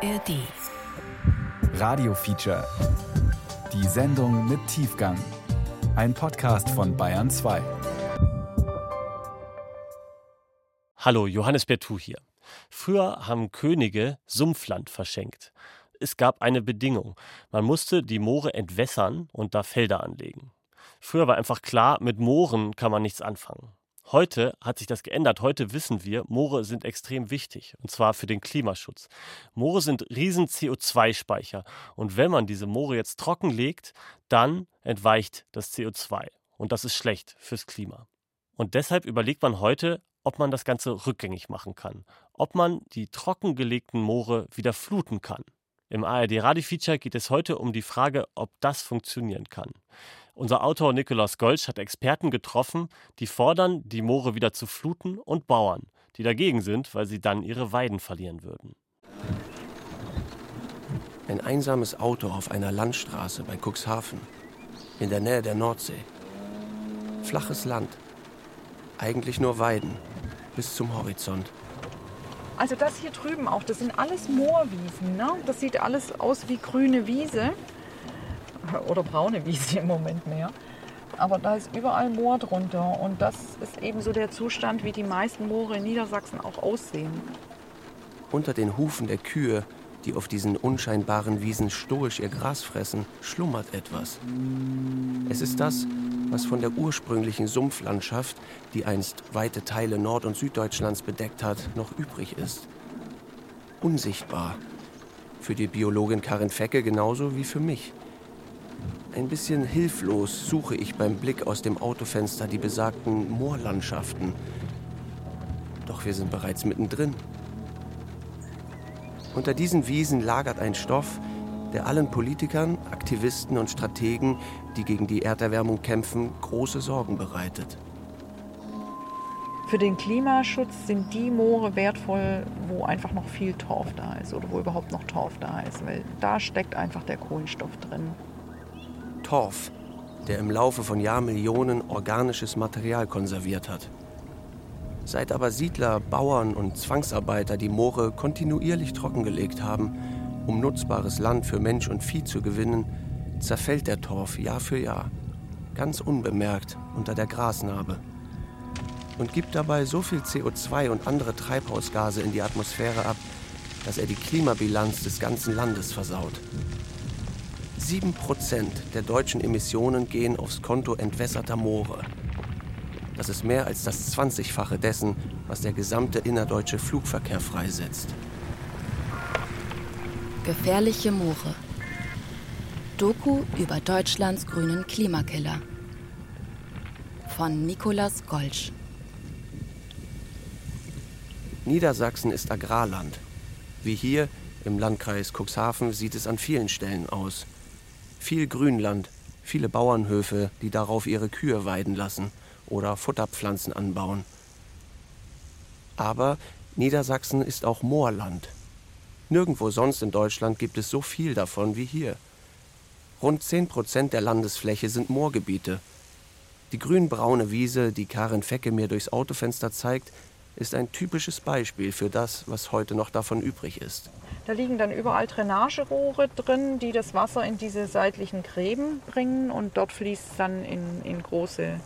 ARD. Radio Feature. Die Sendung mit Tiefgang. Ein Podcast von Bayern 2. Hallo, Johannes Bertou hier. Früher haben Könige Sumpfland verschenkt. Es gab eine Bedingung. Man musste die Moore entwässern und da Felder anlegen. Früher war einfach klar, mit Mooren kann man nichts anfangen. Heute hat sich das geändert. Heute wissen wir, Moore sind extrem wichtig, und zwar für den Klimaschutz. Moore sind riesen CO2-Speicher. Und wenn man diese Moore jetzt trocken legt, dann entweicht das CO2. Und das ist schlecht fürs Klima. Und deshalb überlegt man heute, ob man das Ganze rückgängig machen kann. Ob man die trockengelegten Moore wieder fluten kann. Im ARD Radio Feature geht es heute um die Frage, ob das funktionieren kann. Unser Autor Nikolaus Golsch hat Experten getroffen, die fordern, die Moore wieder zu fluten und Bauern, die dagegen sind, weil sie dann ihre Weiden verlieren würden. Ein einsames Auto auf einer Landstraße bei Cuxhaven, in der Nähe der Nordsee. Flaches Land, eigentlich nur Weiden, bis zum Horizont. Also das hier drüben auch, das sind alles Moorwiesen. Ne? Das sieht alles aus wie grüne Wiese oder braune Wiese im Moment mehr. Aber da ist überall Moor drunter und das ist eben so der Zustand, wie die meisten Moore in Niedersachsen auch aussehen. Unter den Hufen der Kühe, die auf diesen unscheinbaren Wiesen stoisch ihr Gras fressen, schlummert etwas. Es ist das, was von der ursprünglichen Sumpflandschaft, die einst weite Teile Nord- und Süddeutschlands bedeckt hat, noch übrig ist. Unsichtbar. Für die Biologin Karin Fecke genauso wie für mich. Ein bisschen hilflos suche ich beim Blick aus dem Autofenster die besagten Moorlandschaften. Doch wir sind bereits mittendrin. Unter diesen Wiesen lagert ein Stoff, der allen Politikern, Aktivisten und Strategen, die gegen die Erderwärmung kämpfen, große Sorgen bereitet. Für den Klimaschutz sind die Moore wertvoll, wo einfach noch viel Torf da ist oder wo überhaupt noch Torf da ist, weil da steckt einfach der Kohlenstoff drin. Torf, der im Laufe von Jahrmillionen organisches Material konserviert hat. Seit aber Siedler, Bauern und Zwangsarbeiter die Moore kontinuierlich trockengelegt haben, um nutzbares Land für Mensch und Vieh zu gewinnen, zerfällt der Torf Jahr für Jahr, ganz unbemerkt unter der Grasnarbe und gibt dabei so viel CO2 und andere Treibhausgase in die Atmosphäre ab, dass er die Klimabilanz des ganzen Landes versaut. 7% der deutschen Emissionen gehen aufs Konto entwässerter Moore. Das ist mehr als das 20-fache dessen, was der gesamte innerdeutsche Flugverkehr freisetzt. Gefährliche Moore. Doku über Deutschlands grünen Klimakiller. Von Nikolaus Golsch. Niedersachsen ist Agrarland. Wie hier im Landkreis Cuxhaven sieht es an vielen Stellen aus. Viel Grünland, viele Bauernhöfe, die darauf ihre Kühe weiden lassen oder Futterpflanzen anbauen. Aber Niedersachsen ist auch Moorland. Nirgendwo sonst in Deutschland gibt es so viel davon wie hier. Rund 10 Prozent der Landesfläche sind Moorgebiete. Die grünbraune Wiese, die Karin Fecke mir durchs Autofenster zeigt, ist ein typisches Beispiel für das, was heute noch davon übrig ist. Da liegen dann überall Drainagerohre drin, die das Wasser in diese seitlichen Gräben bringen und dort fließt es dann in, in große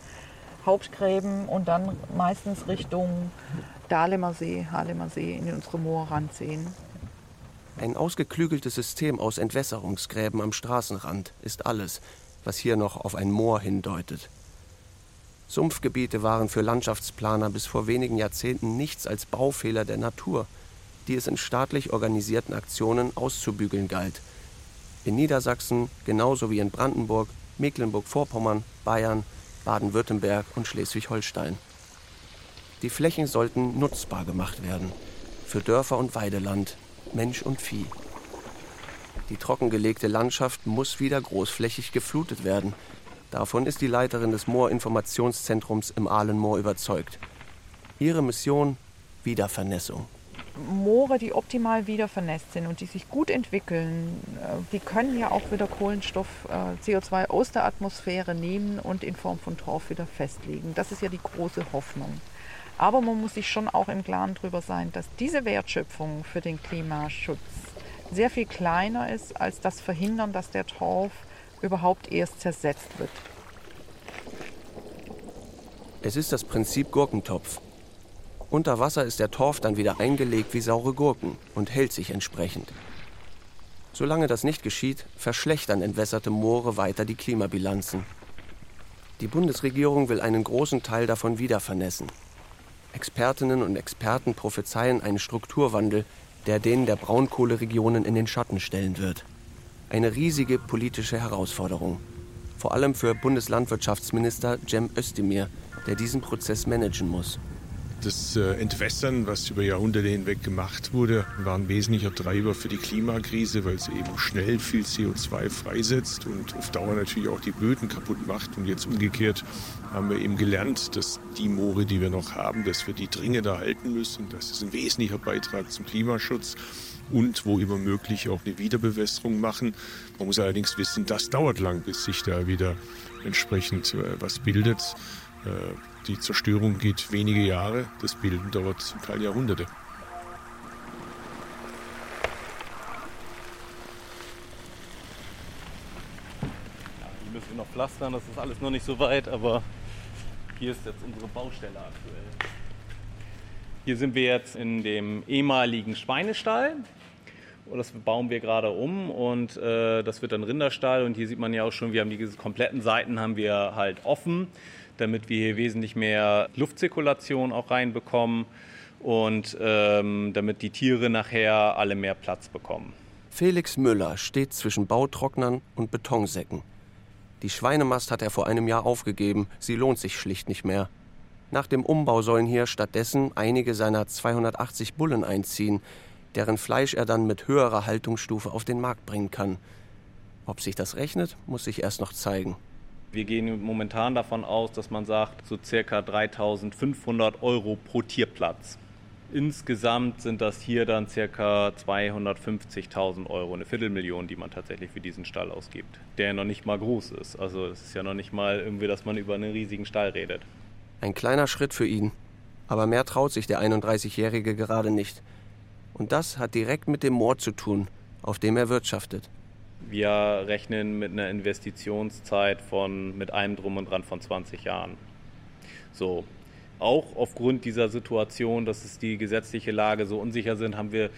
Hauptgräben und dann meistens Richtung Dahlemer See, Hahlemer See, in unsere Moorrandseen. Ein ausgeklügeltes System aus Entwässerungsgräben am Straßenrand ist alles, was hier noch auf ein Moor hindeutet. Sumpfgebiete waren für Landschaftsplaner bis vor wenigen Jahrzehnten nichts als Baufehler der Natur, die es in staatlich organisierten Aktionen auszubügeln galt. In Niedersachsen genauso wie in Brandenburg, Mecklenburg-Vorpommern, Bayern, Baden-Württemberg und Schleswig-Holstein. Die Flächen sollten nutzbar gemacht werden für Dörfer und Weideland, Mensch und Vieh. Die trockengelegte Landschaft muss wieder großflächig geflutet werden. Davon ist die Leiterin des Moorinformationszentrums im Ahlenmoor überzeugt. Ihre Mission Wiedervernässung. Moore, die optimal wieder vernässt sind und die sich gut entwickeln, äh, die können ja auch wieder Kohlenstoff, äh, CO2 aus der Atmosphäre nehmen und in Form von Torf wieder festlegen. Das ist ja die große Hoffnung. Aber man muss sich schon auch im Klaren darüber sein, dass diese Wertschöpfung für den Klimaschutz sehr viel kleiner ist als das Verhindern, dass der Torf überhaupt erst zersetzt wird. Es ist das Prinzip Gurkentopf. Unter Wasser ist der Torf dann wieder eingelegt wie saure Gurken und hält sich entsprechend. Solange das nicht geschieht, verschlechtern entwässerte Moore weiter die Klimabilanzen. Die Bundesregierung will einen großen Teil davon wieder vernässen. Expertinnen und Experten prophezeien einen Strukturwandel, der den der Braunkohleregionen in den Schatten stellen wird. Eine riesige politische Herausforderung. Vor allem für Bundeslandwirtschaftsminister Cem Özdemir, der diesen Prozess managen muss. Das äh, Entwässern, was über Jahrhunderte hinweg gemacht wurde, war ein wesentlicher Treiber für die Klimakrise, weil es eben schnell viel CO2 freisetzt und auf Dauer natürlich auch die Böden kaputt macht. Und jetzt umgekehrt haben wir eben gelernt, dass die Moore, die wir noch haben, dass wir die dringend erhalten müssen. Das ist ein wesentlicher Beitrag zum Klimaschutz und wo immer möglich auch eine Wiederbewässerung machen. Man muss allerdings wissen, das dauert lang, bis sich da wieder entsprechend äh, was bildet. Äh, die Zerstörung geht wenige Jahre, das Bilden dauert zum Teil Jahrhunderte. Die müssen wir noch pflastern, das ist alles noch nicht so weit, aber hier ist jetzt unsere Baustelle aktuell. Hier sind wir jetzt in dem ehemaligen Schweinestall. Das bauen wir gerade um und äh, das wird dann Rinderstall. Und hier sieht man ja auch schon, wir haben die kompletten Seiten haben wir halt offen damit wir hier wesentlich mehr Luftzirkulation auch reinbekommen und ähm, damit die Tiere nachher alle mehr Platz bekommen. Felix Müller steht zwischen Bautrocknern und Betonsäcken. Die Schweinemast hat er vor einem Jahr aufgegeben, sie lohnt sich schlicht nicht mehr. Nach dem Umbau sollen hier stattdessen einige seiner 280 Bullen einziehen, deren Fleisch er dann mit höherer Haltungsstufe auf den Markt bringen kann. Ob sich das rechnet, muss sich erst noch zeigen. Wir gehen momentan davon aus, dass man sagt, so circa 3500 Euro pro Tierplatz. Insgesamt sind das hier dann circa 250.000 Euro, eine Viertelmillion, die man tatsächlich für diesen Stall ausgibt, der noch nicht mal groß ist. Also es ist ja noch nicht mal irgendwie, dass man über einen riesigen Stall redet. Ein kleiner Schritt für ihn, aber mehr traut sich der 31-Jährige gerade nicht. Und das hat direkt mit dem Moor zu tun, auf dem er wirtschaftet. Wir rechnen mit einer Investitionszeit von mit allem drum und dran von 20 Jahren. So, auch aufgrund dieser Situation, dass es die gesetzliche Lage so unsicher sind, haben wir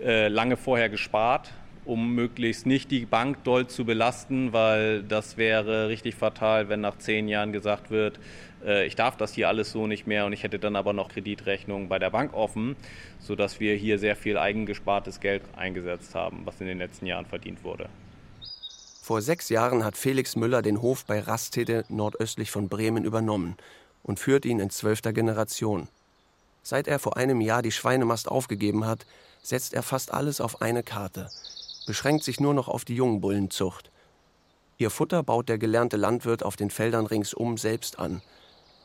äh, lange vorher gespart, um möglichst nicht die Bank doll zu belasten, weil das wäre richtig fatal, wenn nach zehn Jahren gesagt wird, ich darf das hier alles so nicht mehr und ich hätte dann aber noch Kreditrechnungen bei der Bank offen, sodass wir hier sehr viel eigengespartes Geld eingesetzt haben, was in den letzten Jahren verdient wurde. Vor sechs Jahren hat Felix Müller den Hof bei Rastede nordöstlich von Bremen übernommen und führt ihn in zwölfter Generation. Seit er vor einem Jahr die Schweinemast aufgegeben hat, setzt er fast alles auf eine Karte, beschränkt sich nur noch auf die Jungbullenzucht. Ihr Futter baut der gelernte Landwirt auf den Feldern ringsum selbst an.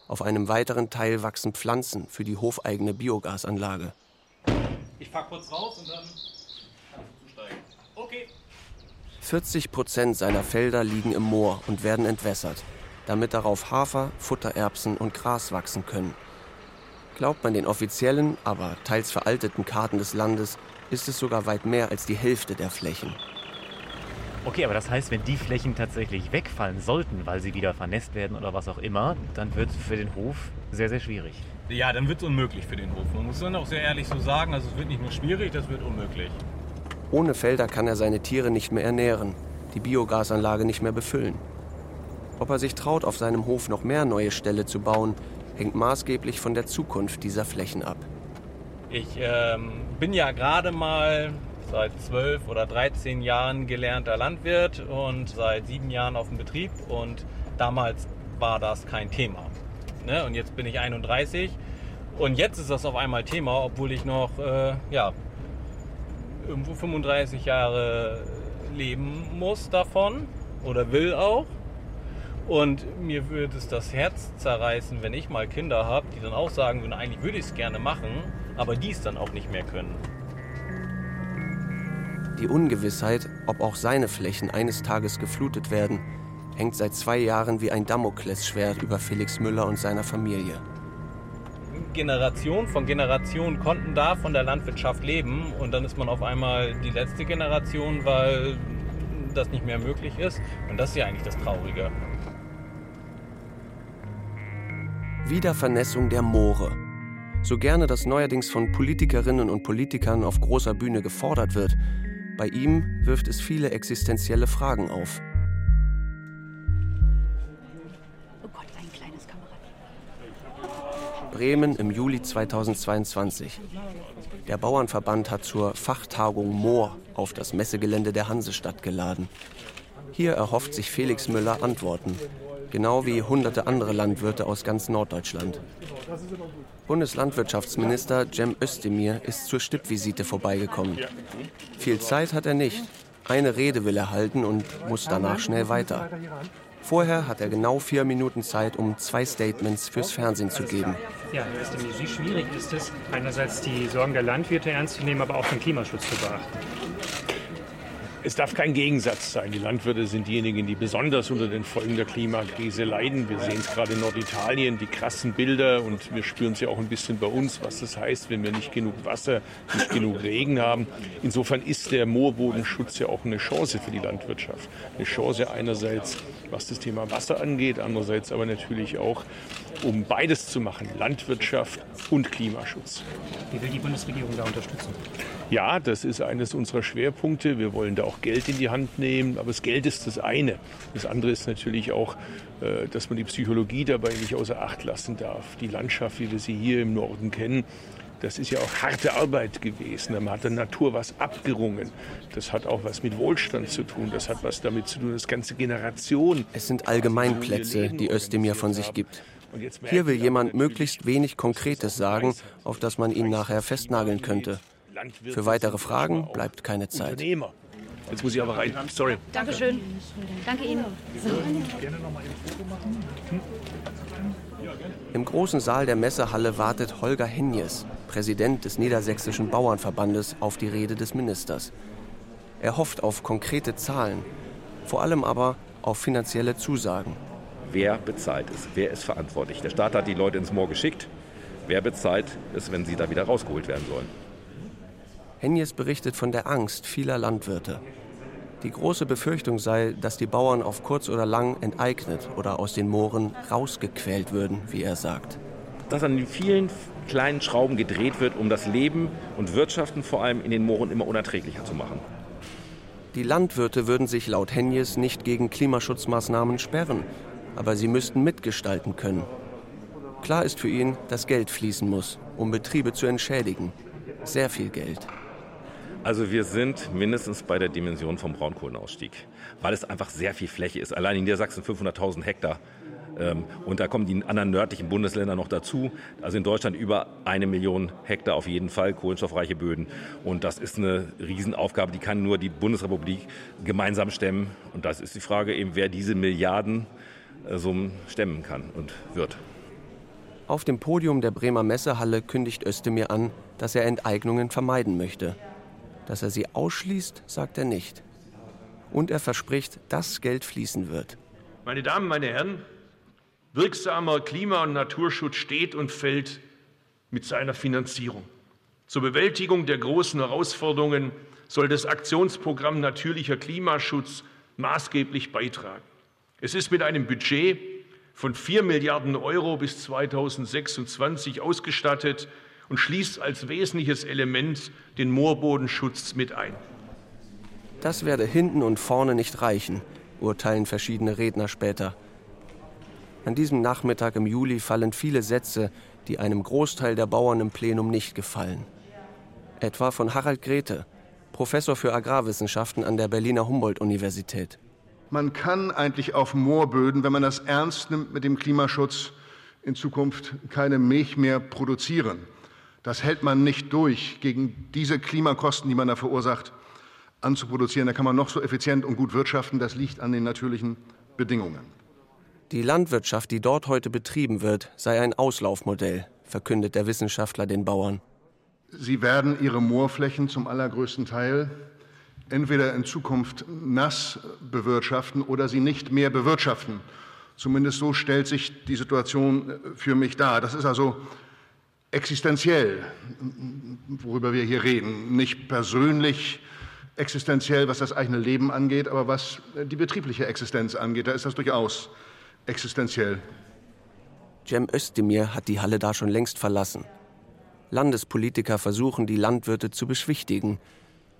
Auf einem weiteren Teil wachsen Pflanzen für die hofeigene Biogasanlage. Ich fahr kurz raus und dann kannst du zusteigen. Okay. 40 Prozent seiner Felder liegen im Moor und werden entwässert, damit darauf Hafer, Futtererbsen und Gras wachsen können. Glaubt man den offiziellen, aber teils veralteten Karten des Landes, ist es sogar weit mehr als die Hälfte der Flächen. Okay, aber das heißt, wenn die Flächen tatsächlich wegfallen sollten, weil sie wieder vernässt werden oder was auch immer, dann wird es für den Hof sehr, sehr schwierig. Ja, dann wird es unmöglich für den Hof. Man muss dann auch sehr ehrlich so sagen, also es wird nicht nur schwierig, das wird unmöglich. Ohne Felder kann er seine Tiere nicht mehr ernähren, die Biogasanlage nicht mehr befüllen. Ob er sich traut, auf seinem Hof noch mehr neue Ställe zu bauen, hängt maßgeblich von der Zukunft dieser Flächen ab. Ich ähm, bin ja gerade mal seit zwölf oder 13 Jahren gelernter Landwirt und seit sieben Jahren auf dem Betrieb und damals war das kein Thema. Ne? Und jetzt bin ich 31 und jetzt ist das auf einmal Thema, obwohl ich noch äh, ja, irgendwo 35 Jahre leben muss davon oder will auch. Und mir würde es das Herz zerreißen, wenn ich mal Kinder habe, die dann auch sagen würden, eigentlich würde ich es gerne machen, aber die es dann auch nicht mehr können. Die Ungewissheit, ob auch seine Flächen eines Tages geflutet werden, hängt seit zwei Jahren wie ein Damoklesschwert über Felix Müller und seiner Familie. Generationen von Generationen konnten da von der Landwirtschaft leben und dann ist man auf einmal die letzte Generation, weil das nicht mehr möglich ist. Und das ist ja eigentlich das Traurige. Wiedervernässung der Moore. So gerne das neuerdings von Politikerinnen und Politikern auf großer Bühne gefordert wird, bei ihm wirft es viele existenzielle Fragen auf. Bremen im Juli 2022. Der Bauernverband hat zur Fachtagung Moor auf das Messegelände der Hansestadt geladen. Hier erhofft sich Felix Müller Antworten, genau wie hunderte andere Landwirte aus ganz Norddeutschland. Bundeslandwirtschaftsminister Cem Özdemir ist zur Stippvisite vorbeigekommen. Viel Zeit hat er nicht. Eine Rede will er halten und muss danach schnell weiter. Vorher hat er genau vier Minuten Zeit, um zwei Statements fürs Fernsehen zu geben. Ja, Herr Özdemir, wie schwierig ist es, einerseits die Sorgen der Landwirte ernst zu nehmen, aber auch den Klimaschutz zu beachten? Es darf kein Gegensatz sein. Die Landwirte sind diejenigen, die besonders unter den Folgen der Klimakrise leiden. Wir sehen es gerade in Norditalien, die krassen Bilder und wir spüren es ja auch ein bisschen bei uns, was das heißt, wenn wir nicht genug Wasser, nicht genug Regen haben. Insofern ist der Moorbodenschutz ja auch eine Chance für die Landwirtschaft. Eine Chance einerseits, was das Thema Wasser angeht, andererseits aber natürlich auch, um beides zu machen, Landwirtschaft und Klimaschutz. Wie will die Bundesregierung da unterstützen? Ja, das ist eines unserer Schwerpunkte. Wir wollen da auch Geld in die Hand nehmen, aber das Geld ist das eine. Das andere ist natürlich auch, äh, dass man die Psychologie dabei nicht außer Acht lassen darf. Die Landschaft, wie wir sie hier im Norden kennen, das ist ja auch harte Arbeit gewesen. Man hat der Natur was abgerungen. Das hat auch was mit Wohlstand zu tun. Das hat was damit zu tun, dass ganze Generationen. Es sind Allgemeinplätze, die Özdemir von sich gibt. Hier will jemand möglichst wenig Konkretes sagen, auf das man ihn nachher festnageln könnte. Für weitere Fragen bleibt keine Zeit. Jetzt muss ich aber rein. Sorry. Dankeschön. Danke Ihnen. Im großen Saal der Messehalle wartet Holger Henjes, Präsident des Niedersächsischen Bauernverbandes, auf die Rede des Ministers. Er hofft auf konkrete Zahlen, vor allem aber auf finanzielle Zusagen. Wer bezahlt es? Wer ist verantwortlich? Der Staat hat die Leute ins Moor geschickt. Wer bezahlt es, wenn sie da wieder rausgeholt werden sollen? Henjes berichtet von der Angst vieler Landwirte. Die große Befürchtung sei, dass die Bauern auf kurz oder lang enteignet oder aus den Mooren rausgequält würden, wie er sagt. Dass an den vielen kleinen Schrauben gedreht wird, um das Leben und Wirtschaften vor allem in den Mooren immer unerträglicher zu machen. Die Landwirte würden sich laut Henjes nicht gegen Klimaschutzmaßnahmen sperren, aber sie müssten mitgestalten können. Klar ist für ihn, dass Geld fließen muss, um Betriebe zu entschädigen. Sehr viel Geld. Also wir sind mindestens bei der Dimension vom Braunkohlenausstieg, weil es einfach sehr viel Fläche ist. Allein in Niedersachsen 500.000 Hektar. Ähm, und da kommen die anderen nördlichen Bundesländer noch dazu. Also in Deutschland über eine Million Hektar auf jeden Fall kohlenstoffreiche Böden. Und das ist eine Riesenaufgabe, die kann nur die Bundesrepublik gemeinsam stemmen. Und das ist die Frage eben, wer diese Milliarden Summen stemmen kann und wird. Auf dem Podium der Bremer Messehalle kündigt Özdemir an, dass er Enteignungen vermeiden möchte. Dass er sie ausschließt, sagt er nicht. Und er verspricht, dass Geld fließen wird. Meine Damen, meine Herren, wirksamer Klima- und Naturschutz steht und fällt mit seiner Finanzierung. Zur Bewältigung der großen Herausforderungen soll das Aktionsprogramm Natürlicher Klimaschutz maßgeblich beitragen. Es ist mit einem Budget von 4 Milliarden Euro bis 2026 ausgestattet und schließt als wesentliches Element den Moorbodenschutz mit ein. Das werde hinten und vorne nicht reichen, urteilen verschiedene Redner später. An diesem Nachmittag im Juli fallen viele Sätze, die einem Großteil der Bauern im Plenum nicht gefallen. Etwa von Harald Grete, Professor für Agrarwissenschaften an der Berliner Humboldt-Universität. Man kann eigentlich auf Moorböden, wenn man das ernst nimmt mit dem Klimaschutz, in Zukunft keine Milch mehr produzieren. Das hält man nicht durch, gegen diese Klimakosten, die man da verursacht, anzuproduzieren. Da kann man noch so effizient und gut wirtschaften. Das liegt an den natürlichen Bedingungen. Die Landwirtschaft, die dort heute betrieben wird, sei ein Auslaufmodell, verkündet der Wissenschaftler den Bauern. Sie werden ihre Moorflächen zum allergrößten Teil entweder in Zukunft nass bewirtschaften oder sie nicht mehr bewirtschaften. Zumindest so stellt sich die Situation für mich dar. Das ist also existenziell, worüber wir hier reden, nicht persönlich existenziell, was das eigene Leben angeht, aber was die betriebliche Existenz angeht, da ist das durchaus existenziell. Cem Özdemir hat die Halle da schon längst verlassen. Landespolitiker versuchen, die Landwirte zu beschwichtigen.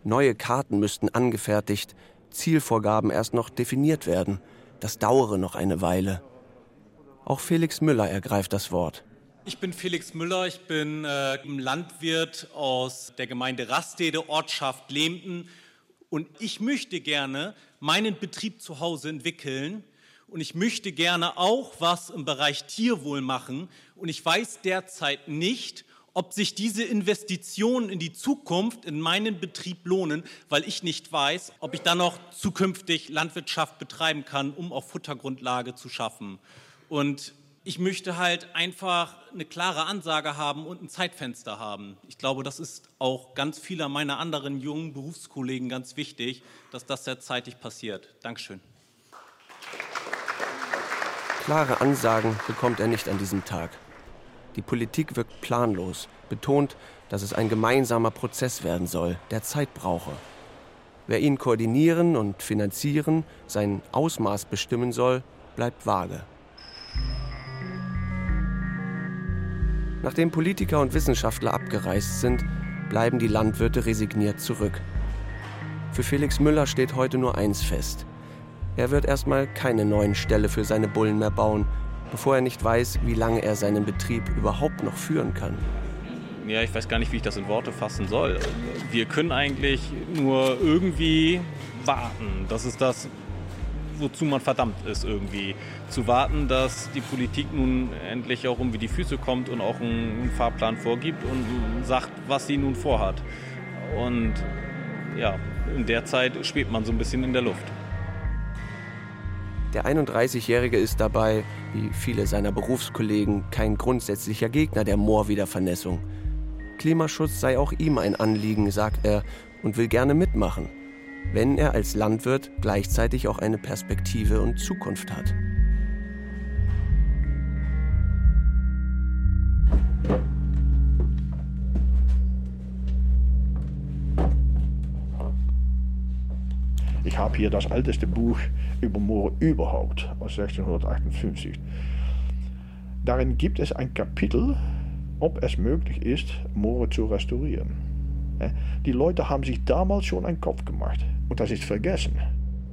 Neue Karten müssten angefertigt, Zielvorgaben erst noch definiert werden. Das dauere noch eine Weile. Auch Felix Müller ergreift das Wort. Ich bin Felix Müller, ich bin äh, Landwirt aus der Gemeinde Rastede, Ortschaft Lehmten. Und ich möchte gerne meinen Betrieb zu Hause entwickeln. Und ich möchte gerne auch was im Bereich Tierwohl machen. Und ich weiß derzeit nicht, ob sich diese Investitionen in die Zukunft in meinen Betrieb lohnen, weil ich nicht weiß, ob ich dann noch zukünftig Landwirtschaft betreiben kann, um auch Futtergrundlage zu schaffen. Und ich möchte halt einfach eine klare Ansage haben und ein Zeitfenster haben. Ich glaube, das ist auch ganz vieler meiner anderen jungen Berufskollegen ganz wichtig, dass das sehr zeitig passiert. Dankeschön. Klare Ansagen bekommt er nicht an diesem Tag. Die Politik wirkt planlos, betont, dass es ein gemeinsamer Prozess werden soll, der Zeit brauche. Wer ihn koordinieren und finanzieren, sein Ausmaß bestimmen soll, bleibt vage. Nachdem Politiker und Wissenschaftler abgereist sind, bleiben die Landwirte resigniert zurück. Für Felix Müller steht heute nur eins fest. Er wird erstmal keine neuen Ställe für seine Bullen mehr bauen, bevor er nicht weiß, wie lange er seinen Betrieb überhaupt noch führen kann. Ja, ich weiß gar nicht, wie ich das in Worte fassen soll. Wir können eigentlich nur irgendwie warten. Das ist das, wozu man verdammt ist irgendwie. Zu warten, dass die Politik nun endlich auch um die Füße kommt und auch einen Fahrplan vorgibt und sagt, was sie nun vorhat. Und ja, in der Zeit schwebt man so ein bisschen in der Luft. Der 31-Jährige ist dabei, wie viele seiner Berufskollegen, kein grundsätzlicher Gegner der Moorwiedervernässung. Klimaschutz sei auch ihm ein Anliegen, sagt er, und will gerne mitmachen, wenn er als Landwirt gleichzeitig auch eine Perspektive und Zukunft hat. Ich habe hier das älteste Buch über Moore überhaupt aus 1658. Darin gibt es ein Kapitel, ob es möglich ist, Moore zu restaurieren. Die Leute haben sich damals schon einen Kopf gemacht und das ist vergessen.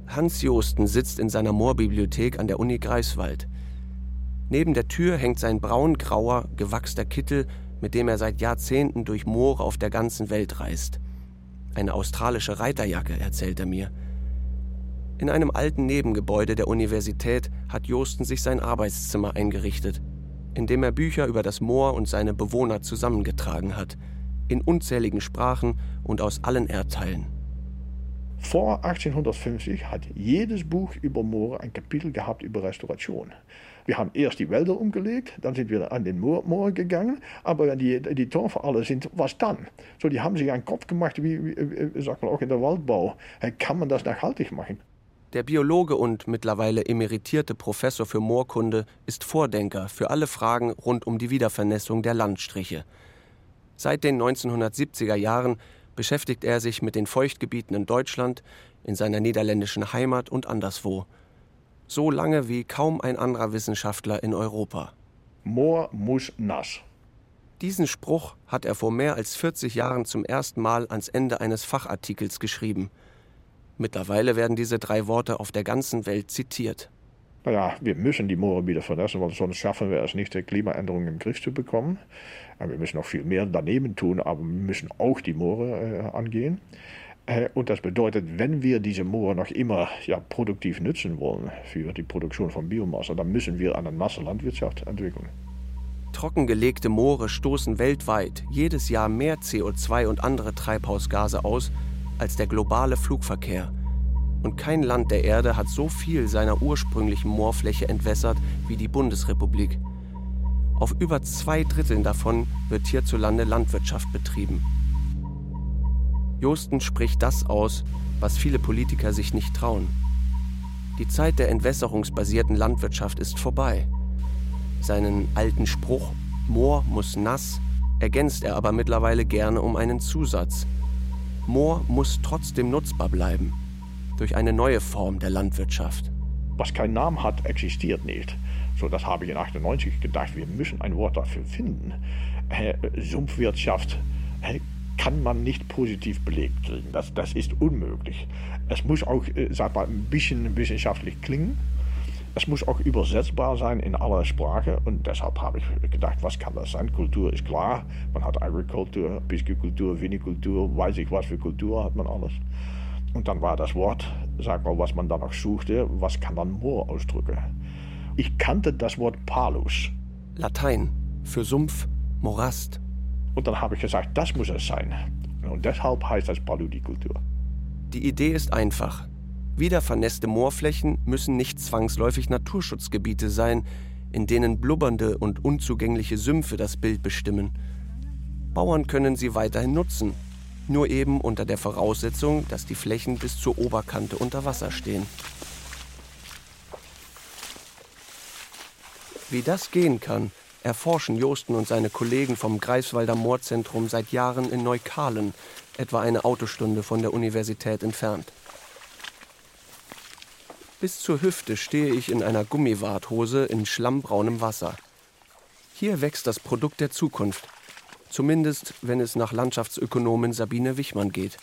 Hans Josten sitzt in seiner Moorbibliothek an der Uni Greifswald. Neben der Tür hängt sein braungrauer, gewachster Kittel, mit dem er seit Jahrzehnten durch Moore auf der ganzen Welt reist. Eine australische Reiterjacke, erzählt er mir. In einem alten Nebengebäude der Universität hat Josten sich sein Arbeitszimmer eingerichtet, in dem er Bücher über das Moor und seine Bewohner zusammengetragen hat, in unzähligen Sprachen und aus allen Erdteilen. Vor 1850 hat jedes Buch über Moore ein Kapitel gehabt über Restauration. Wir haben erst die Wälder umgelegt, dann sind wir an den Moor, Moor gegangen, aber wenn die, die Torfe alle sind, was dann? So, die haben sich einen Kopf gemacht, wie, wie sagt man auch in der Waldbau. Kann man das nachhaltig machen? Der Biologe und mittlerweile emeritierte Professor für Moorkunde ist Vordenker für alle Fragen rund um die Wiedervernässung der Landstriche. Seit den 1970er Jahren beschäftigt er sich mit den Feuchtgebieten in Deutschland, in seiner niederländischen Heimat und anderswo. So lange wie kaum ein anderer Wissenschaftler in Europa. Moor muss nass. Diesen Spruch hat er vor mehr als 40 Jahren zum ersten Mal ans Ende eines Fachartikels geschrieben. Mittlerweile werden diese drei Worte auf der ganzen Welt zitiert. Naja, wir müssen die Moore wieder verlassen, weil sonst schaffen wir es nicht, die Klimaänderungen im Griff zu bekommen. Wir müssen noch viel mehr daneben tun, aber wir müssen auch die Moore äh, angehen. Äh, und das bedeutet, wenn wir diese Moore noch immer ja, produktiv nutzen wollen für die Produktion von Biomasse, dann müssen wir eine Massenlandwirtschaft entwickeln. Trockengelegte Moore stoßen weltweit jedes Jahr mehr CO2 und andere Treibhausgase aus als der globale Flugverkehr. Und kein Land der Erde hat so viel seiner ursprünglichen Moorfläche entwässert wie die Bundesrepublik. Auf über zwei Dritteln davon wird hierzulande Landwirtschaft betrieben. Josten spricht das aus, was viele Politiker sich nicht trauen. Die Zeit der entwässerungsbasierten Landwirtschaft ist vorbei. Seinen alten Spruch, Moor muss nass, ergänzt er aber mittlerweile gerne um einen Zusatz. Moor muss trotzdem nutzbar bleiben. Durch eine neue Form der Landwirtschaft. Was keinen Namen hat, existiert nicht. So, das habe ich in 98 gedacht. Wir müssen ein Wort dafür finden. Äh, Sumpfwirtschaft äh, kann man nicht positiv belegt kriegen. Das, das ist unmöglich. Es muss auch äh, sag mal, ein bisschen wissenschaftlich klingen. Es muss auch übersetzbar sein in aller Sprache. Und deshalb habe ich gedacht, was kann das sein? Kultur ist klar. Man hat Agrikultur, Piscicultur, Vinikultur, weiß ich was für Kultur hat man alles. Und dann war das Wort, sag mal, was man dann noch suchte, was kann dann Moor ausdrücken? Ich kannte das Wort Palus. Latein für Sumpf, Morast. Und dann habe ich gesagt, das muss es sein. Und deshalb heißt das Paludikultur. Die Idee ist einfach. Wieder vernässte Moorflächen müssen nicht zwangsläufig Naturschutzgebiete sein, in denen blubbernde und unzugängliche Sümpfe das Bild bestimmen. Bauern können sie weiterhin nutzen, nur eben unter der Voraussetzung, dass die Flächen bis zur Oberkante unter Wasser stehen. Wie das gehen kann, erforschen Josten und seine Kollegen vom Greifswalder Moorzentrum seit Jahren in Neukalen, etwa eine Autostunde von der Universität entfernt. Bis zur Hüfte stehe ich in einer Gummiwarthose in schlammbraunem Wasser. Hier wächst das Produkt der Zukunft. Zumindest, wenn es nach Landschaftsökonomin Sabine Wichmann geht.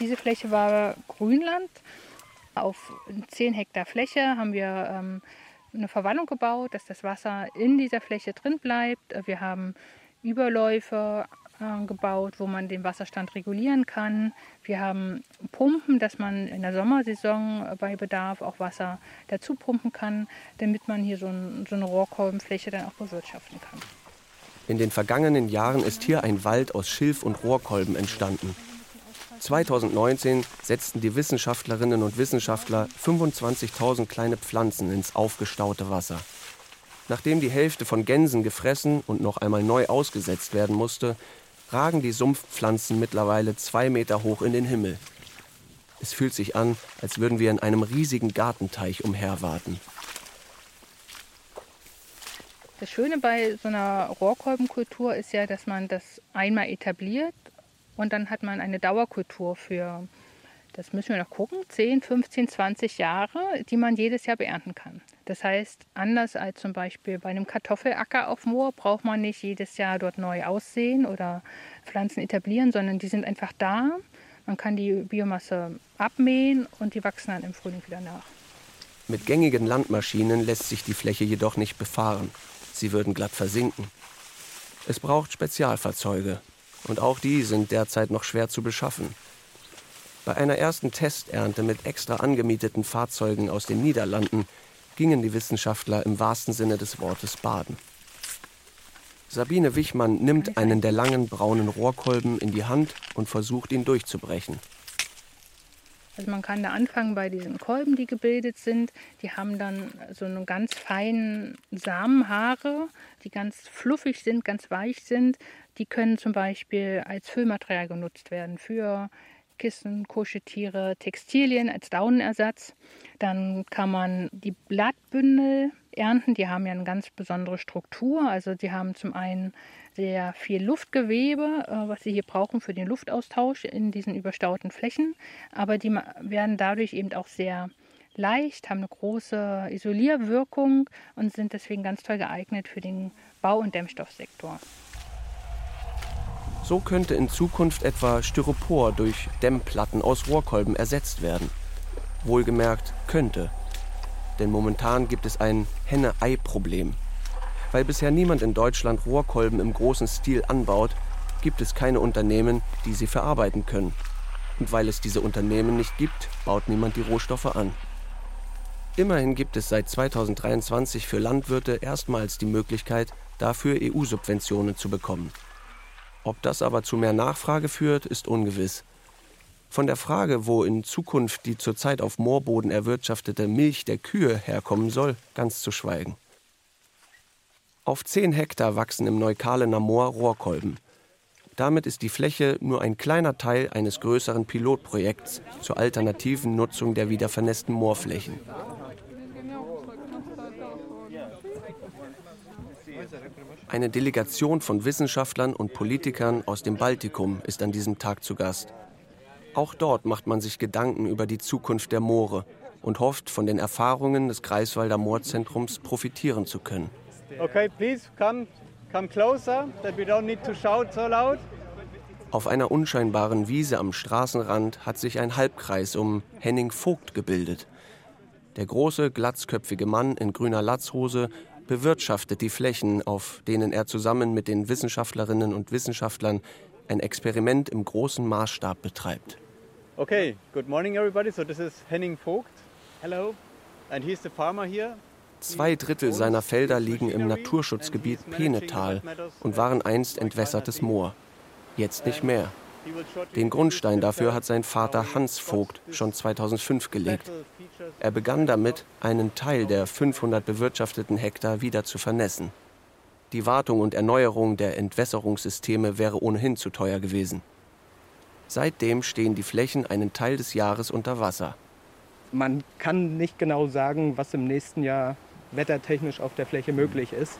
Diese Fläche war Grünland. Auf 10 Hektar Fläche haben wir ähm, eine Verwallung gebaut, dass das Wasser in dieser Fläche drin bleibt. Wir haben Überläufe äh, gebaut, wo man den Wasserstand regulieren kann. Wir haben Pumpen, dass man in der Sommersaison bei Bedarf auch Wasser dazu pumpen kann, damit man hier so, ein, so eine Rohrkolbenfläche dann auch bewirtschaften kann. In den vergangenen Jahren ist hier ein Wald aus Schilf und Rohrkolben entstanden. 2019 setzten die Wissenschaftlerinnen und Wissenschaftler 25.000 kleine Pflanzen ins aufgestaute Wasser. Nachdem die Hälfte von Gänsen gefressen und noch einmal neu ausgesetzt werden musste, ragen die Sumpfpflanzen mittlerweile zwei Meter hoch in den Himmel. Es fühlt sich an, als würden wir in einem riesigen Gartenteich umherwarten. Das Schöne bei so einer Rohrkolbenkultur ist ja, dass man das einmal etabliert und dann hat man eine Dauerkultur für, das müssen wir noch gucken, 10, 15, 20 Jahre, die man jedes Jahr beernten kann. Das heißt, anders als zum Beispiel bei einem Kartoffelacker auf Moor braucht man nicht jedes Jahr dort neu aussehen oder Pflanzen etablieren, sondern die sind einfach da. Man kann die Biomasse abmähen und die wachsen dann im Frühling wieder nach. Mit gängigen Landmaschinen lässt sich die Fläche jedoch nicht befahren. Sie würden glatt versinken. Es braucht Spezialfahrzeuge, und auch die sind derzeit noch schwer zu beschaffen. Bei einer ersten Testernte mit extra angemieteten Fahrzeugen aus den Niederlanden gingen die Wissenschaftler im wahrsten Sinne des Wortes baden. Sabine Wichmann nimmt einen der langen braunen Rohrkolben in die Hand und versucht ihn durchzubrechen. Also man kann da anfangen bei diesen Kolben, die gebildet sind. Die haben dann so eine ganz feinen Samenhaare, die ganz fluffig sind, ganz weich sind. Die können zum Beispiel als Füllmaterial genutzt werden für Kissen, Kuscheltiere, Textilien als Daunenersatz. Dann kann man die Blattbündel ernten. Die haben ja eine ganz besondere Struktur. Also die haben zum einen sehr viel Luftgewebe, äh, was sie hier brauchen für den Luftaustausch in diesen überstauten Flächen. Aber die werden dadurch eben auch sehr leicht, haben eine große Isolierwirkung und sind deswegen ganz toll geeignet für den Bau- und Dämmstoffsektor. So könnte in Zukunft etwa Styropor durch Dämmplatten aus Rohrkolben ersetzt werden. Wohlgemerkt könnte. Denn momentan gibt es ein Henne-Ei-Problem. Weil bisher niemand in Deutschland Rohrkolben im großen Stil anbaut, gibt es keine Unternehmen, die sie verarbeiten können. Und weil es diese Unternehmen nicht gibt, baut niemand die Rohstoffe an. Immerhin gibt es seit 2023 für Landwirte erstmals die Möglichkeit, dafür EU-Subventionen zu bekommen. Ob das aber zu mehr Nachfrage führt, ist ungewiss. Von der Frage, wo in Zukunft die zurzeit auf Moorboden erwirtschaftete Milch der Kühe herkommen soll, ganz zu schweigen. Auf 10 Hektar wachsen im Neukalener Moor Rohrkolben. Damit ist die Fläche nur ein kleiner Teil eines größeren Pilotprojekts zur alternativen Nutzung der wieder vernässten Moorflächen. Eine Delegation von Wissenschaftlern und Politikern aus dem Baltikum ist an diesem Tag zu Gast. Auch dort macht man sich Gedanken über die Zukunft der Moore und hofft, von den Erfahrungen des Greifswalder Moorzentrums profitieren zu können. Okay, please come, come closer, that we don't need to shout so loud. Auf einer unscheinbaren Wiese am Straßenrand hat sich ein Halbkreis um Henning Vogt gebildet. Der große, glatzköpfige Mann in grüner Latzhose bewirtschaftet die Flächen, auf denen er zusammen mit den Wissenschaftlerinnen und Wissenschaftlern ein Experiment im großen Maßstab betreibt. Okay, good morning everybody. So this is Henning Vogt. Hello. And he's the farmer here. Zwei Drittel seiner Felder liegen im Naturschutzgebiet Penetal und waren einst entwässertes Moor. Jetzt nicht mehr. Den Grundstein dafür hat sein Vater Hans Vogt schon 2005 gelegt. Er begann damit, einen Teil der 500 bewirtschafteten Hektar wieder zu vernässen. Die Wartung und Erneuerung der Entwässerungssysteme wäre ohnehin zu teuer gewesen. Seitdem stehen die Flächen einen Teil des Jahres unter Wasser. Man kann nicht genau sagen, was im nächsten Jahr wettertechnisch auf der Fläche möglich ist.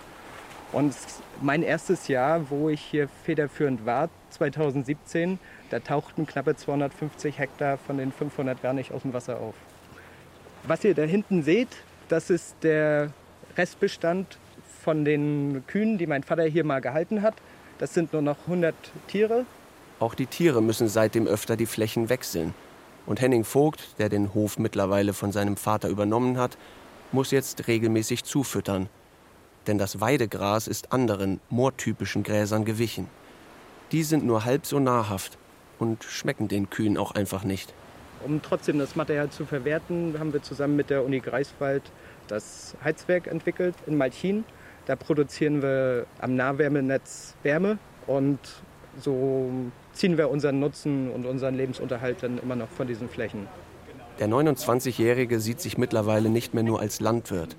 Und mein erstes Jahr, wo ich hier federführend war, 2017, da tauchten knappe 250 Hektar von den 500 gar nicht aus dem Wasser auf. Was ihr da hinten seht, das ist der Restbestand von den Kühen, die mein Vater hier mal gehalten hat. Das sind nur noch 100 Tiere. Auch die Tiere müssen seitdem öfter die Flächen wechseln. Und Henning Vogt, der den Hof mittlerweile von seinem Vater übernommen hat, muss jetzt regelmäßig zufüttern. Denn das Weidegras ist anderen, moortypischen Gräsern gewichen. Die sind nur halb so nahrhaft und schmecken den Kühen auch einfach nicht. Um trotzdem das Material zu verwerten, haben wir zusammen mit der Uni Greifswald das Heizwerk entwickelt in Malchin. Da produzieren wir am Nahwärmenetz Wärme und so ziehen wir unseren Nutzen und unseren Lebensunterhalt dann immer noch von diesen Flächen. Der 29-Jährige sieht sich mittlerweile nicht mehr nur als Landwirt.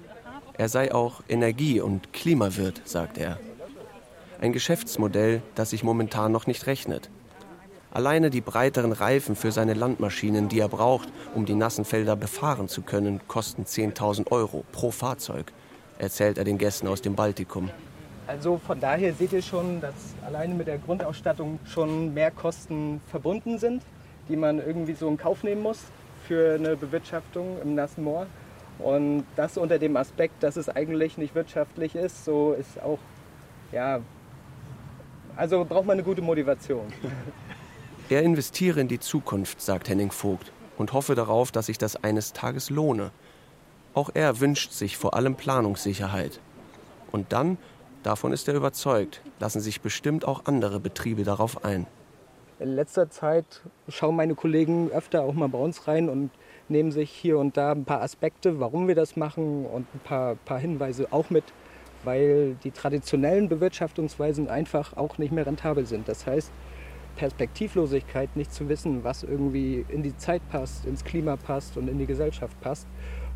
Er sei auch Energie- und Klimawirt, sagt er. Ein Geschäftsmodell, das sich momentan noch nicht rechnet. Alleine die breiteren Reifen für seine Landmaschinen, die er braucht, um die nassen Felder befahren zu können, kosten 10.000 Euro pro Fahrzeug, erzählt er den Gästen aus dem Baltikum. Also von daher seht ihr schon, dass alleine mit der Grundausstattung schon mehr Kosten verbunden sind, die man irgendwie so in Kauf nehmen muss für eine Bewirtschaftung im nassen Moor. Und das unter dem Aspekt, dass es eigentlich nicht wirtschaftlich ist, so ist auch ja, also braucht man eine gute Motivation. Er investiere in die Zukunft, sagt Henning Vogt, und hoffe darauf, dass sich das eines Tages lohne. Auch er wünscht sich vor allem Planungssicherheit. Und dann, davon ist er überzeugt, lassen sich bestimmt auch andere Betriebe darauf ein. In letzter Zeit schauen meine Kollegen öfter auch mal bei uns rein und nehmen sich hier und da ein paar Aspekte, warum wir das machen und ein paar, paar Hinweise auch mit, weil die traditionellen Bewirtschaftungsweisen einfach auch nicht mehr rentabel sind. Das heißt, Perspektivlosigkeit, nicht zu wissen, was irgendwie in die Zeit passt, ins Klima passt und in die Gesellschaft passt,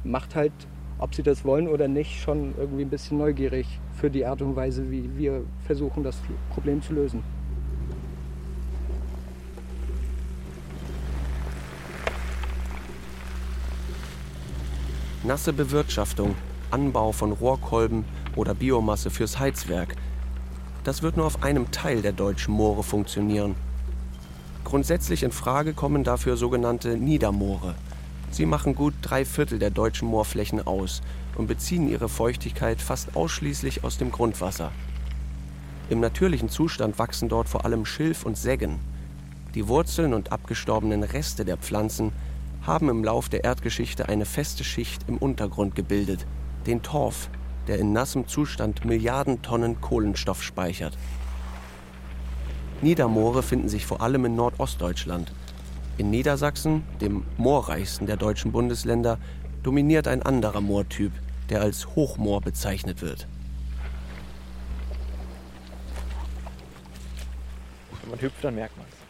macht halt, ob sie das wollen oder nicht, schon irgendwie ein bisschen neugierig für die Art und Weise, wie wir versuchen, das Problem zu lösen. Nasse Bewirtschaftung, Anbau von Rohrkolben oder Biomasse fürs Heizwerk. Das wird nur auf einem Teil der deutschen Moore funktionieren. Grundsätzlich in Frage kommen dafür sogenannte Niedermoore. Sie machen gut drei Viertel der deutschen Moorflächen aus und beziehen ihre Feuchtigkeit fast ausschließlich aus dem Grundwasser. Im natürlichen Zustand wachsen dort vor allem Schilf und Seggen. Die Wurzeln und abgestorbenen Reste der Pflanzen haben im Lauf der Erdgeschichte eine feste Schicht im Untergrund gebildet, den Torf, der in nassem Zustand Milliarden Tonnen Kohlenstoff speichert. Niedermoore finden sich vor allem in Nordostdeutschland. In Niedersachsen, dem moorreichsten der deutschen Bundesländer, dominiert ein anderer Moortyp, der als Hochmoor bezeichnet wird. Wenn man hüpft, dann merkt man es.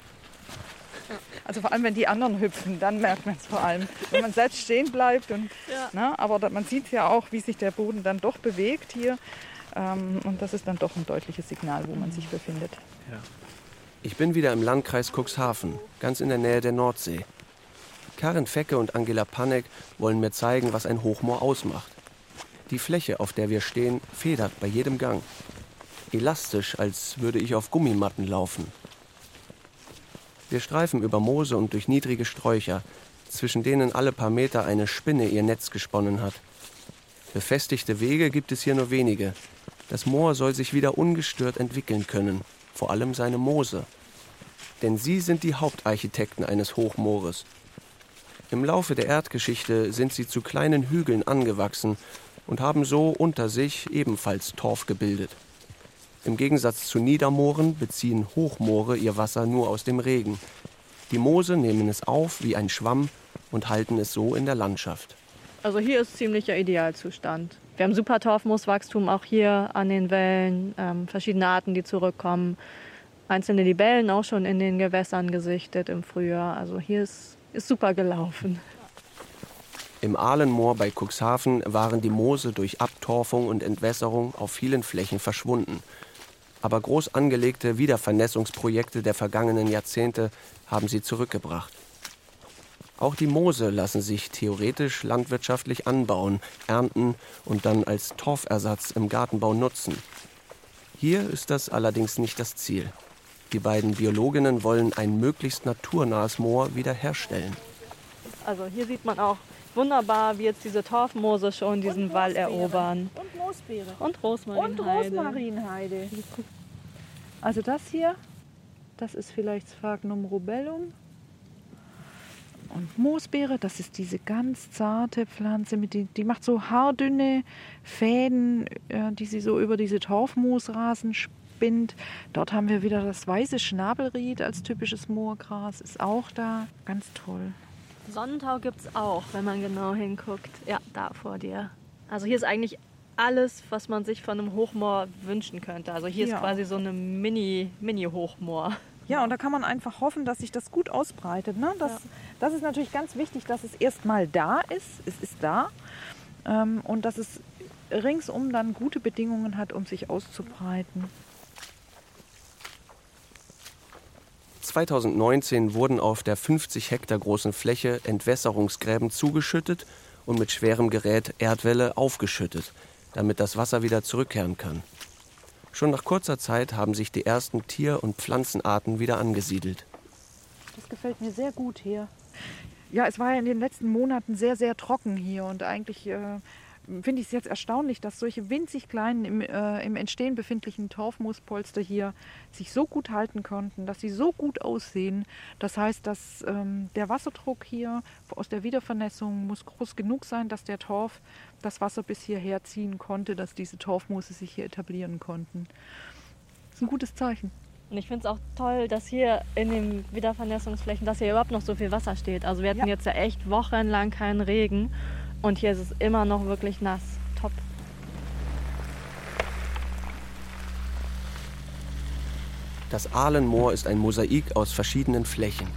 Also vor allem, wenn die anderen hüpfen, dann merkt man es vor allem. Wenn man selbst stehen bleibt. Und, ja. ne, aber man sieht ja auch, wie sich der Boden dann doch bewegt hier. Ähm, und das ist dann doch ein deutliches Signal, wo man sich befindet. Ja. Ich bin wieder im Landkreis Cuxhaven, ganz in der Nähe der Nordsee. Karin Fecke und Angela Panek wollen mir zeigen, was ein Hochmoor ausmacht. Die Fläche, auf der wir stehen, federt bei jedem Gang. elastisch, als würde ich auf Gummimatten laufen. Wir streifen über Moose und durch niedrige Sträucher, zwischen denen alle paar Meter eine Spinne ihr Netz gesponnen hat. Befestigte Wege gibt es hier nur wenige. Das Moor soll sich wieder ungestört entwickeln können, vor allem seine Moose. Denn sie sind die Hauptarchitekten eines Hochmoores. Im Laufe der Erdgeschichte sind sie zu kleinen Hügeln angewachsen und haben so unter sich ebenfalls Torf gebildet. Im Gegensatz zu Niedermooren beziehen Hochmoore ihr Wasser nur aus dem Regen. Die Moose nehmen es auf wie ein Schwamm und halten es so in der Landschaft. Also hier ist ziemlicher Idealzustand. Wir haben super Torfmooswachstum auch hier an den Wellen, ähm, verschiedene Arten, die zurückkommen. Einzelne Libellen auch schon in den Gewässern gesichtet im Frühjahr. Also hier ist, ist super gelaufen. Im Ahlenmoor bei Cuxhaven waren die Moose durch Abtorfung und Entwässerung auf vielen Flächen verschwunden. Aber groß angelegte Wiedervernässungsprojekte der vergangenen Jahrzehnte haben sie zurückgebracht. Auch die Moose lassen sich theoretisch landwirtschaftlich anbauen, ernten und dann als Torfersatz im Gartenbau nutzen. Hier ist das allerdings nicht das Ziel. Die beiden Biologinnen wollen ein möglichst naturnahes Moor wiederherstellen. Also hier sieht man auch wunderbar, wie jetzt diese Torfmoose schon diesen Wall erobern. Und Moosbeere. Und Rosmarinheide. Und Rosmarinheide. Also das hier, das ist vielleicht Sphagnum rubellum. Und Moosbeere, das ist diese ganz zarte Pflanze, mit die, die macht so haardünne Fäden, äh, die sie so über diese Torfmoosrasen spinnt. Dort haben wir wieder das weiße Schnabelried als typisches Moorgras, ist auch da. Ganz toll. Sonnentau gibt es auch, wenn man genau hinguckt. Ja, da vor dir. Also hier ist eigentlich alles, was man sich von einem Hochmoor wünschen könnte. Also hier Ja. ist quasi so eine Mini, Mini-Hochmoor. Ja, und da kann man einfach hoffen, dass sich das gut ausbreitet. Ne? Das, das ist natürlich ganz wichtig, dass es erstmal da ist. Es ist da. Ähm, und dass es ringsum dann gute Bedingungen hat, um sich auszubreiten. 2019 wurden auf der 50 Hektar großen Fläche Entwässerungsgräben zugeschüttet und mit schwerem Gerät Erdwälle aufgeschüttet, damit das Wasser wieder zurückkehren kann. Schon nach kurzer Zeit haben sich die ersten Tier- und Pflanzenarten wieder angesiedelt. Das gefällt mir sehr gut hier. Ja, es war ja in den letzten Monaten sehr, sehr trocken hier und eigentlich äh, finde ich es jetzt erstaunlich, dass solche winzig kleinen im, äh, im Entstehen befindlichen Torfmoospolster hier sich so gut halten konnten, dass sie so gut aussehen. Das heißt, dass ähm, der Wasserdruck hier aus der Wiedervernässung muss groß genug sein, dass der Torf das Wasser bis hierher ziehen konnte, dass diese Torfmoose sich hier etablieren konnten. Das ist ein gutes Zeichen. Und ich finde es auch toll, dass hier in den Wiedervernässungsflächen, dass hier überhaupt noch so viel Wasser steht. Also wir hatten jetzt ja echt wochenlang keinen Regen und hier ist es immer noch wirklich nass. Top. Das Ahlenmoor ist ein Mosaik aus verschiedenen Flächen.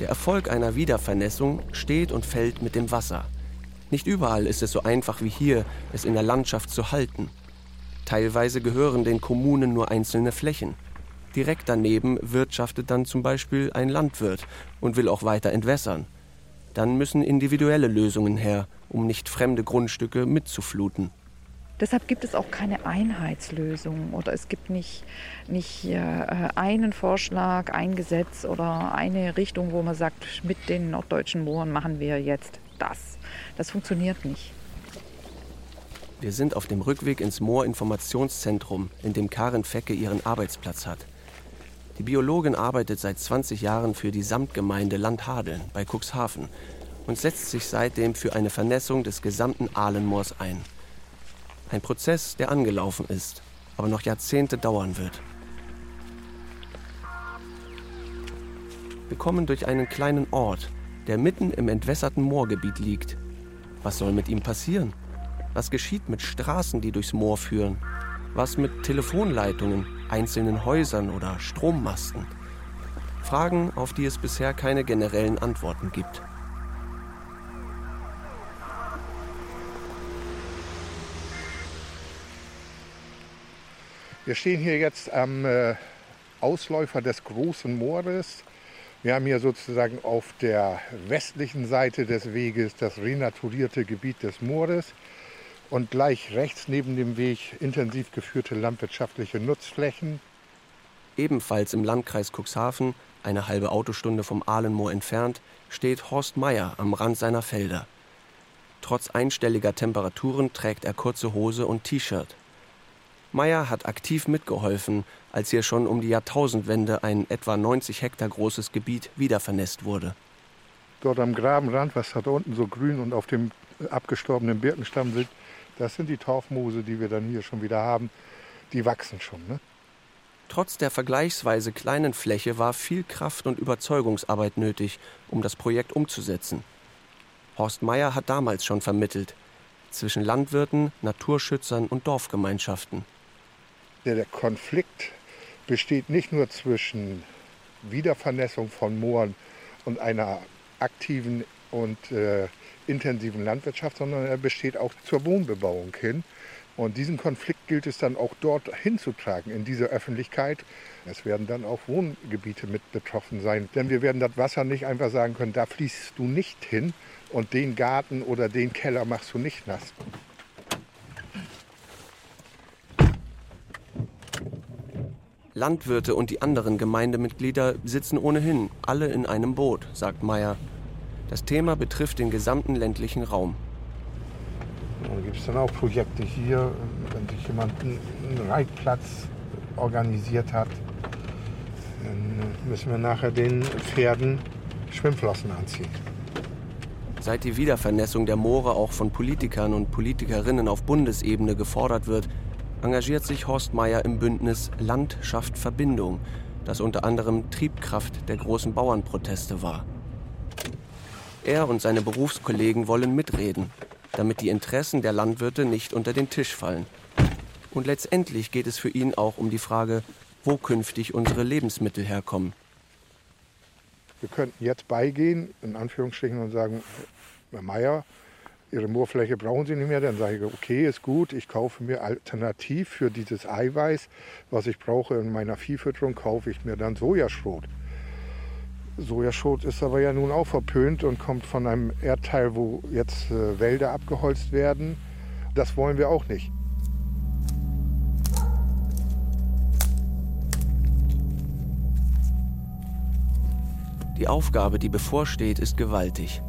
Der Erfolg einer Wiedervernässung steht und fällt mit dem Wasser. Nicht überall ist es so einfach wie hier, es in der Landschaft zu halten. Teilweise gehören den Kommunen nur einzelne Flächen. Direkt daneben wirtschaftet dann zum Beispiel ein Landwirt und will auch weiter entwässern. Dann müssen individuelle Lösungen her, um nicht fremde Grundstücke mitzufluten. Deshalb gibt es auch keine Einheitslösung oder es gibt nicht, nicht äh, einen Vorschlag, ein Gesetz oder eine Richtung, wo man sagt, mit den norddeutschen Mooren machen wir jetzt das. Das funktioniert nicht. Wir sind auf dem Rückweg ins Moorinformationszentrum, in dem Karin Fecke ihren Arbeitsplatz hat. Die Biologin arbeitet seit 20 Jahren für die Samtgemeinde Landhadeln bei Cuxhaven und setzt sich seitdem für eine Vernässung des gesamten Ahlenmoors ein. Ein Prozess, der angelaufen ist, aber noch Jahrzehnte dauern wird. Wir kommen durch einen kleinen Ort, der mitten im entwässerten Moorgebiet liegt. Was soll mit ihm passieren? Was geschieht mit Straßen, die durchs Moor führen? Was mit Telefonleitungen, einzelnen Häusern oder Strommasten? Fragen, auf die es bisher keine generellen Antworten gibt. Wir stehen hier jetzt am äh, Ausläufer des Großen Moores. Wir haben hier sozusagen auf der westlichen Seite des Weges das renaturierte Gebiet des Moores. Und gleich rechts neben dem Weg intensiv geführte landwirtschaftliche Nutzflächen. Ebenfalls im Landkreis Cuxhaven, eine halbe Autostunde vom Ahlenmoor entfernt, steht Horst Meier am Rand seiner Felder. Trotz einstelliger Temperaturen trägt er kurze Hose und T-Shirt. Meier hat aktiv mitgeholfen, als hier schon um die Jahrtausendwende ein etwa 90 Hektar großes Gebiet wiedervernässt wurde. Dort am Grabenrand, was da unten so grün und auf dem abgestorbenen Birkenstamm liegt, das sind die Torfmoose, die wir dann hier schon wieder haben. Die wachsen schon. Ne? Trotz der vergleichsweise kleinen Fläche war viel Kraft und Überzeugungsarbeit nötig, um das Projekt umzusetzen. Horst Meier hat damals schon vermittelt zwischen Landwirten, Naturschützern und Dorfgemeinschaften. Der Konflikt besteht nicht nur zwischen Wiedervernässung von Mooren und einer aktiven und äh, intensiven Landwirtschaft, sondern er besteht auch zur Wohnbebauung hin. Und diesen Konflikt gilt es dann auch dort hinzutragen, in diese Öffentlichkeit. Es werden dann auch Wohngebiete mit betroffen sein. Denn wir werden das Wasser nicht einfach sagen können, da fließt du nicht hin und den Garten oder den Keller machst du nicht nass. Landwirte und die anderen Gemeindemitglieder sitzen ohnehin alle in einem Boot, sagt Meyer. Das Thema betrifft den gesamten ländlichen Raum. Da gibt es dann auch Projekte hier, wenn sich jemand einen Reitplatz organisiert hat, dann müssen wir nachher den Pferden Schwimmflossen anziehen. Seit die Wiedervernässung der Moore auch von Politikern und Politikerinnen auf Bundesebene gefordert wird, engagiert sich Horst Mayer im Bündnis Land schafft Verbindung, das unter anderem Triebkraft der großen Bauernproteste war. Er und seine Berufskollegen wollen mitreden, damit die Interessen der Landwirte nicht unter den Tisch fallen. Und letztendlich geht es für ihn auch um die Frage, wo künftig unsere Lebensmittel herkommen. Wir könnten jetzt beigehen, in Anführungsstrichen, und sagen, Herr Meier, Ihre Moorfläche brauchen Sie nicht mehr. Dann sage ich, okay, ist gut, ich kaufe mir alternativ für dieses Eiweiß, was ich brauche in meiner Viehfütterung, kaufe ich mir dann Sojaschrot. Sojaschrot ist aber ja nun auch verpönt und kommt von einem Erdteil, wo jetzt äh, Wälder abgeholzt werden. Das wollen wir auch nicht. Die Aufgabe, die bevorsteht, ist gewaltig.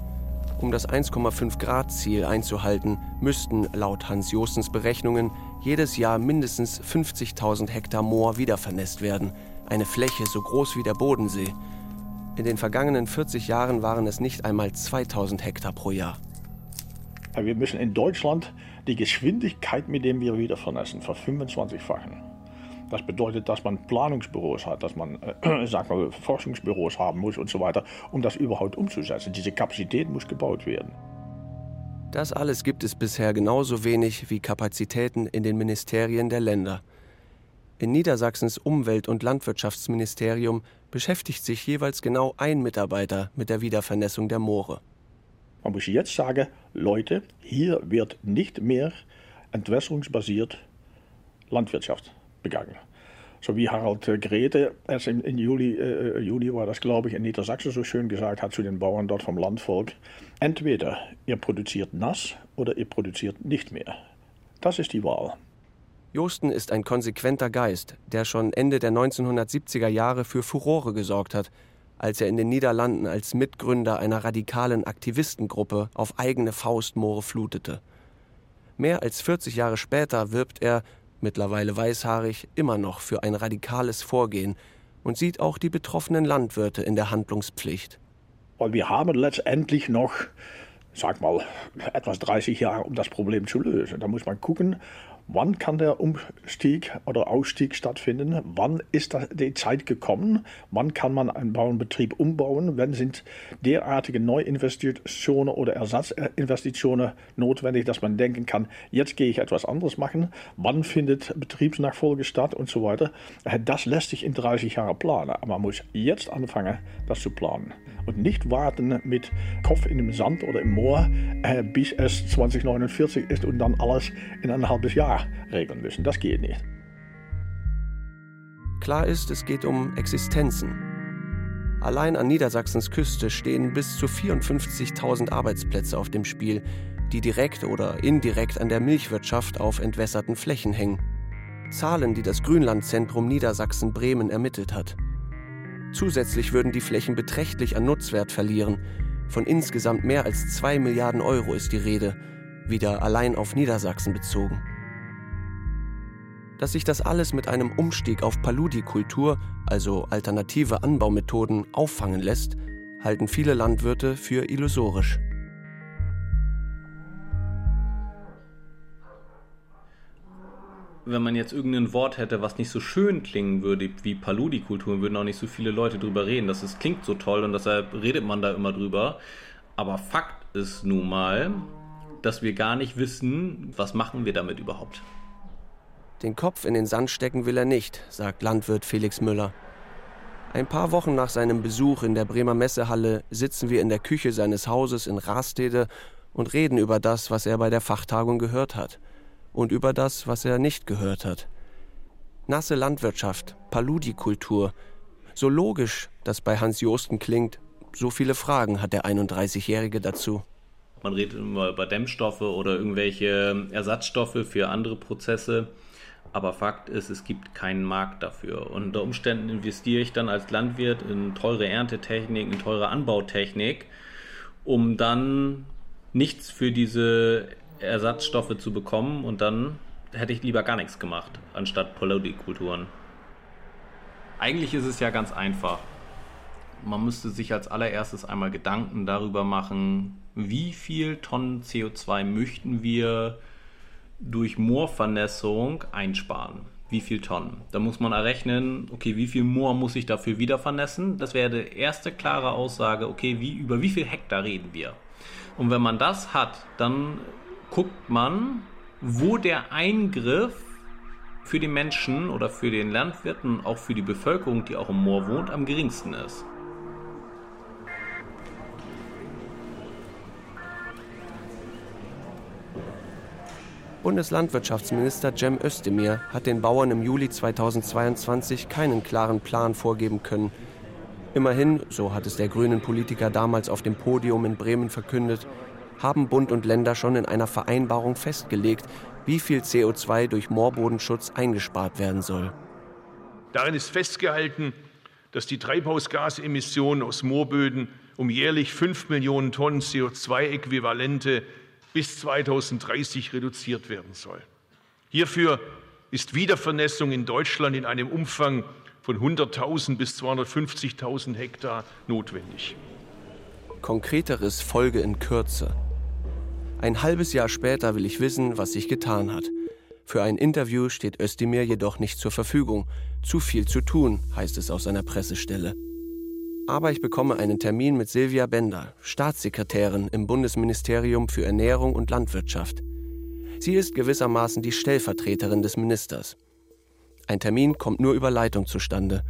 Um das 1,5 Grad Ziel einzuhalten, müssten laut Hans Jostens Berechnungen jedes Jahr mindestens 50.000 Hektar Moor wiedervernässt werden, eine Fläche so groß wie der Bodensee. In den vergangenen 40 Jahren waren es nicht einmal 2000 Hektar pro Jahr. Wir müssen in Deutschland die Geschwindigkeit, mit der wir wieder vernässen, ver-25-fachen. Das bedeutet, dass man Planungsbüros hat, dass man äh, sag mal, Forschungsbüros haben muss und so weiter, um das überhaupt umzusetzen. Diese Kapazität muss gebaut werden. Das alles gibt es bisher genauso wenig wie Kapazitäten in den Ministerien der Länder. In Niedersachsens Umwelt- und Landwirtschaftsministerium beschäftigt sich jeweils genau ein Mitarbeiter mit der Wiedervernässung der Moore. Man muss jetzt sagen, Leute, hier wird nicht mehr entwässerungsbasiert Landwirtschaft begangen. So wie Harald Grete erst im, Juli, äh, Juli war das, glaube ich, in Niedersachsen so schön gesagt hat zu den Bauern dort vom Landvolk. Entweder ihr produziert nass oder ihr produziert nicht mehr. Das ist die Wahl. Josten ist ein konsequenter Geist, der schon Ende der 1970er Jahre für Furore gesorgt hat, als er in den Niederlanden als Mitgründer einer radikalen Aktivistengruppe auf eigene Faust Moore flutete. Mehr als 40 Jahre später wirbt er, mittlerweile weißhaarig, immer noch für ein radikales Vorgehen und sieht auch die betroffenen Landwirte in der Handlungspflicht. Und wir haben letztendlich noch, sag mal, etwas 30 Jahre, um das Problem zu lösen. Da muss man gucken, Wann kann der Umstieg oder Ausstieg stattfinden? Wann ist die Zeit gekommen? Wann kann man einen Bauernbetrieb umbauen? Wann sind derartige Neuinvestitionen oder Ersatzinvestitionen notwendig, dass man denken kann, jetzt gehe ich etwas anderes machen? Wann findet Betriebsnachfolge statt und so weiter? Das lässt sich in 30 Jahren planen. Aber man muss jetzt anfangen, das zu planen. Und nicht warten mit Kopf in dem Sand oder im Moor, äh, bis es 2049 ist und dann alles in ein halbes Jahr regeln müssen. Das geht nicht. Klar ist, es geht um Existenzen. Allein an Niedersachsens Küste stehen bis zu 54.000 Arbeitsplätze auf dem Spiel, die direkt oder indirekt an der Milchwirtschaft auf entwässerten Flächen hängen. Zahlen, die das Grünlandzentrum Niedersachsen-Bremen ermittelt hat. Zusätzlich würden die Flächen beträchtlich an Nutzwert verlieren. Von insgesamt mehr als 2 Milliarden Euro ist die Rede, wieder allein auf Niedersachsen bezogen. Dass sich das alles mit einem Umstieg auf Paludikultur, also alternative Anbaumethoden, auffangen lässt, halten viele Landwirte für illusorisch. Wenn man jetzt irgendein Wort hätte, was nicht so schön klingen würde wie Paludikultur, würden auch nicht so viele Leute drüber reden. Das ist, klingt so toll und deshalb redet man da immer drüber. Aber Fakt ist nun mal, dass wir gar nicht wissen, was machen wir damit überhaupt. Den Kopf in den Sand stecken will er nicht, sagt Landwirt Felix Müller. Ein paar Wochen nach seinem Besuch in der Bremer Messehalle sitzen wir in der Küche seines Hauses in Rastede und reden über das, was er bei der Fachtagung gehört hat und über das, was er nicht gehört hat. Nasse Landwirtschaft, Paludikultur. So logisch, das bei Hans Josten klingt, so viele Fragen hat der 31-Jährige dazu. Man redet immer über Dämmstoffe oder irgendwelche Ersatzstoffe für andere Prozesse. Aber Fakt ist, es gibt keinen Markt dafür. Und unter Umständen investiere ich dann als Landwirt in teure Erntetechnik, in teure Anbautechnik, um dann nichts für diese Ersatzstoffe zu bekommen und dann hätte ich lieber gar nichts gemacht, anstatt Polodikulturen. Eigentlich ist es ja ganz einfach. Man müsste sich als allererstes einmal Gedanken darüber machen, wie viel Tonnen CO2 möchten wir durch Moorvernässung einsparen. Wie viel Tonnen? Da muss man errechnen, okay, wie viel Moor muss ich dafür wieder vernässen? Das wäre die erste klare Aussage, okay, wie, über wie viel Hektar reden wir? Und wenn man das hat, dann guckt man, wo der Eingriff für die Menschen oder für den Landwirten auch für die Bevölkerung, die auch im Moor wohnt, am geringsten ist. Bundeslandwirtschaftsminister Cem Özdemir hat den Bauern im Juli 2022 keinen klaren Plan vorgeben können. Immerhin, so hat es der grünen Politiker damals auf dem Podium in Bremen verkündet, haben Bund und Länder schon in einer Vereinbarung festgelegt, wie viel CO2 durch Moorbodenschutz eingespart werden soll. Darin ist festgehalten, dass die Treibhausgasemissionen aus Moorböden um jährlich 5 Millionen Tonnen CO2-Äquivalente bis 2030 reduziert werden soll. Hierfür ist Wiedervernässung in Deutschland in einem Umfang von 100.000 bis 250.000 Hektar notwendig. Konkreteres folge in Kürze. Ein halbes Jahr später will ich wissen, was sich getan hat. Für ein Interview steht Özdemir jedoch nicht zur Verfügung. Zu viel zu tun, heißt es aus seiner Pressestelle. Aber ich bekomme einen Termin mit Silvia Bender, Staatssekretärin im Bundesministerium für Ernährung und Landwirtschaft. Sie ist gewissermaßen die Stellvertreterin des Ministers. Ein Termin kommt nur über Leitung zustande.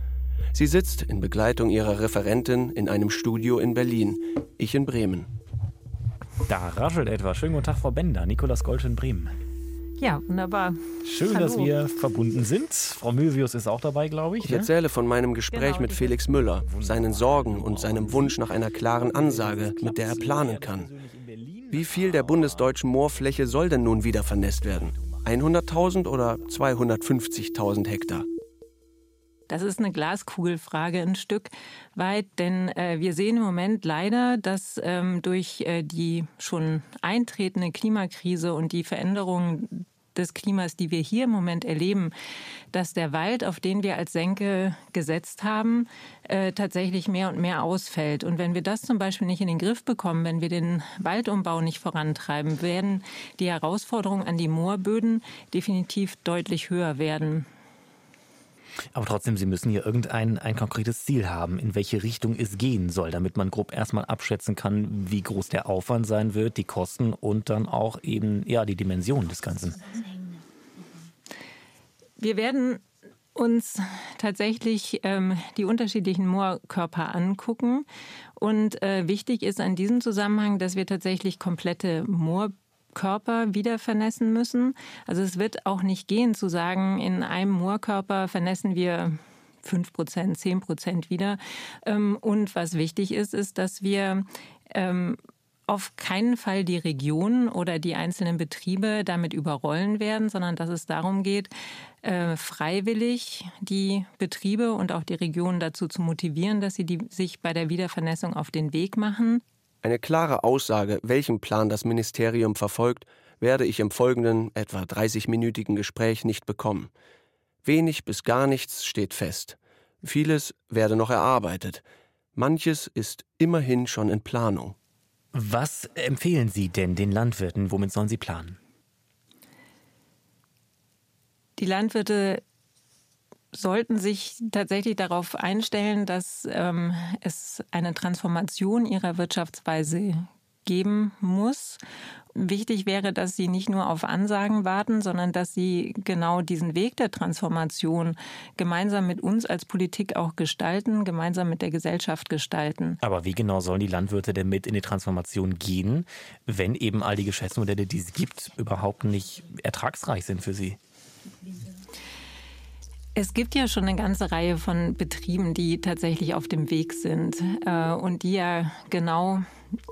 Sie sitzt in Begleitung ihrer Referentin in einem Studio in Berlin, ich in Bremen. Da raschelt etwas. Schönen guten Tag, Frau Bender. Nikolaus Golsch in Bremen. Ja, wunderbar. Schön, Hallo. dass wir verbunden sind. Frau Mövius ist auch dabei, glaube ich. Ich ne? erzähle von meinem Gespräch genau, mit Felix Müller, seinen Sorgen und seinem Wunsch nach einer klaren Ansage, mit der er planen kann. Wie viel der bundesdeutschen Moorfläche soll denn nun wieder vernässt werden? 100.000 oder 250.000 Hektar? Das ist eine Glaskugelfrage ein Stück weit, denn äh, wir sehen im Moment leider, dass ähm, durch äh, die schon eintretende Klimakrise und die Veränderungen des Klimas, die wir hier im Moment erleben, dass der Wald, auf den wir als Senke gesetzt haben, äh, tatsächlich mehr und mehr ausfällt. Und wenn wir das zum Beispiel nicht in den Griff bekommen, wenn wir den Waldumbau nicht vorantreiben, werden die Herausforderungen an die Moorböden definitiv deutlich höher werden. Aber trotzdem, Sie müssen hier irgendein ein konkretes Ziel haben, in welche Richtung es gehen soll, damit man grob erstmal abschätzen kann, wie groß der Aufwand sein wird, die Kosten und dann auch eben ja, die Dimension des Ganzen. Wir werden uns tatsächlich ähm, die unterschiedlichen Moorkörper angucken. Und äh, wichtig ist an diesem Zusammenhang, dass wir tatsächlich komplette Moor Körper wieder vernässen müssen. Also es wird auch nicht gehen zu sagen, in einem Moorkörper vernässen wir 5 Prozent, 10 Prozent wieder. Ähm, und was wichtig ist, ist, dass wir ähm, auf keinen Fall die Region oder die einzelnen Betriebe damit überrollen werden, sondern dass es darum geht, äh, freiwillig die Betriebe und auch die Regionen dazu zu motivieren, dass sie die, sich bei der Wiedervernässung auf den Weg machen. Eine klare Aussage, welchen Plan das Ministerium verfolgt, werde ich im folgenden etwa 30-minütigen Gespräch nicht bekommen. Wenig bis gar nichts steht fest. Vieles werde noch erarbeitet. Manches ist immerhin schon in Planung. Was empfehlen Sie denn den Landwirten? Womit sollen sie planen? Die Landwirte sollten sich tatsächlich darauf einstellen, dass ähm, es eine Transformation ihrer Wirtschaftsweise geben muss Wichtig wäre, dass sie nicht nur auf Ansagen warten, sondern dass sie genau diesen Weg der Transformation gemeinsam mit uns als Politik auch gestalten, gemeinsam mit der Gesellschaft gestalten. Aber wie genau sollen die Landwirte denn mit in die Transformation gehen, wenn eben all die Geschäftsmodelle, die es gibt, überhaupt nicht ertragsreich sind für sie? Es gibt ja schon eine ganze Reihe von Betrieben, die tatsächlich auf dem Weg sind äh, und die ja genau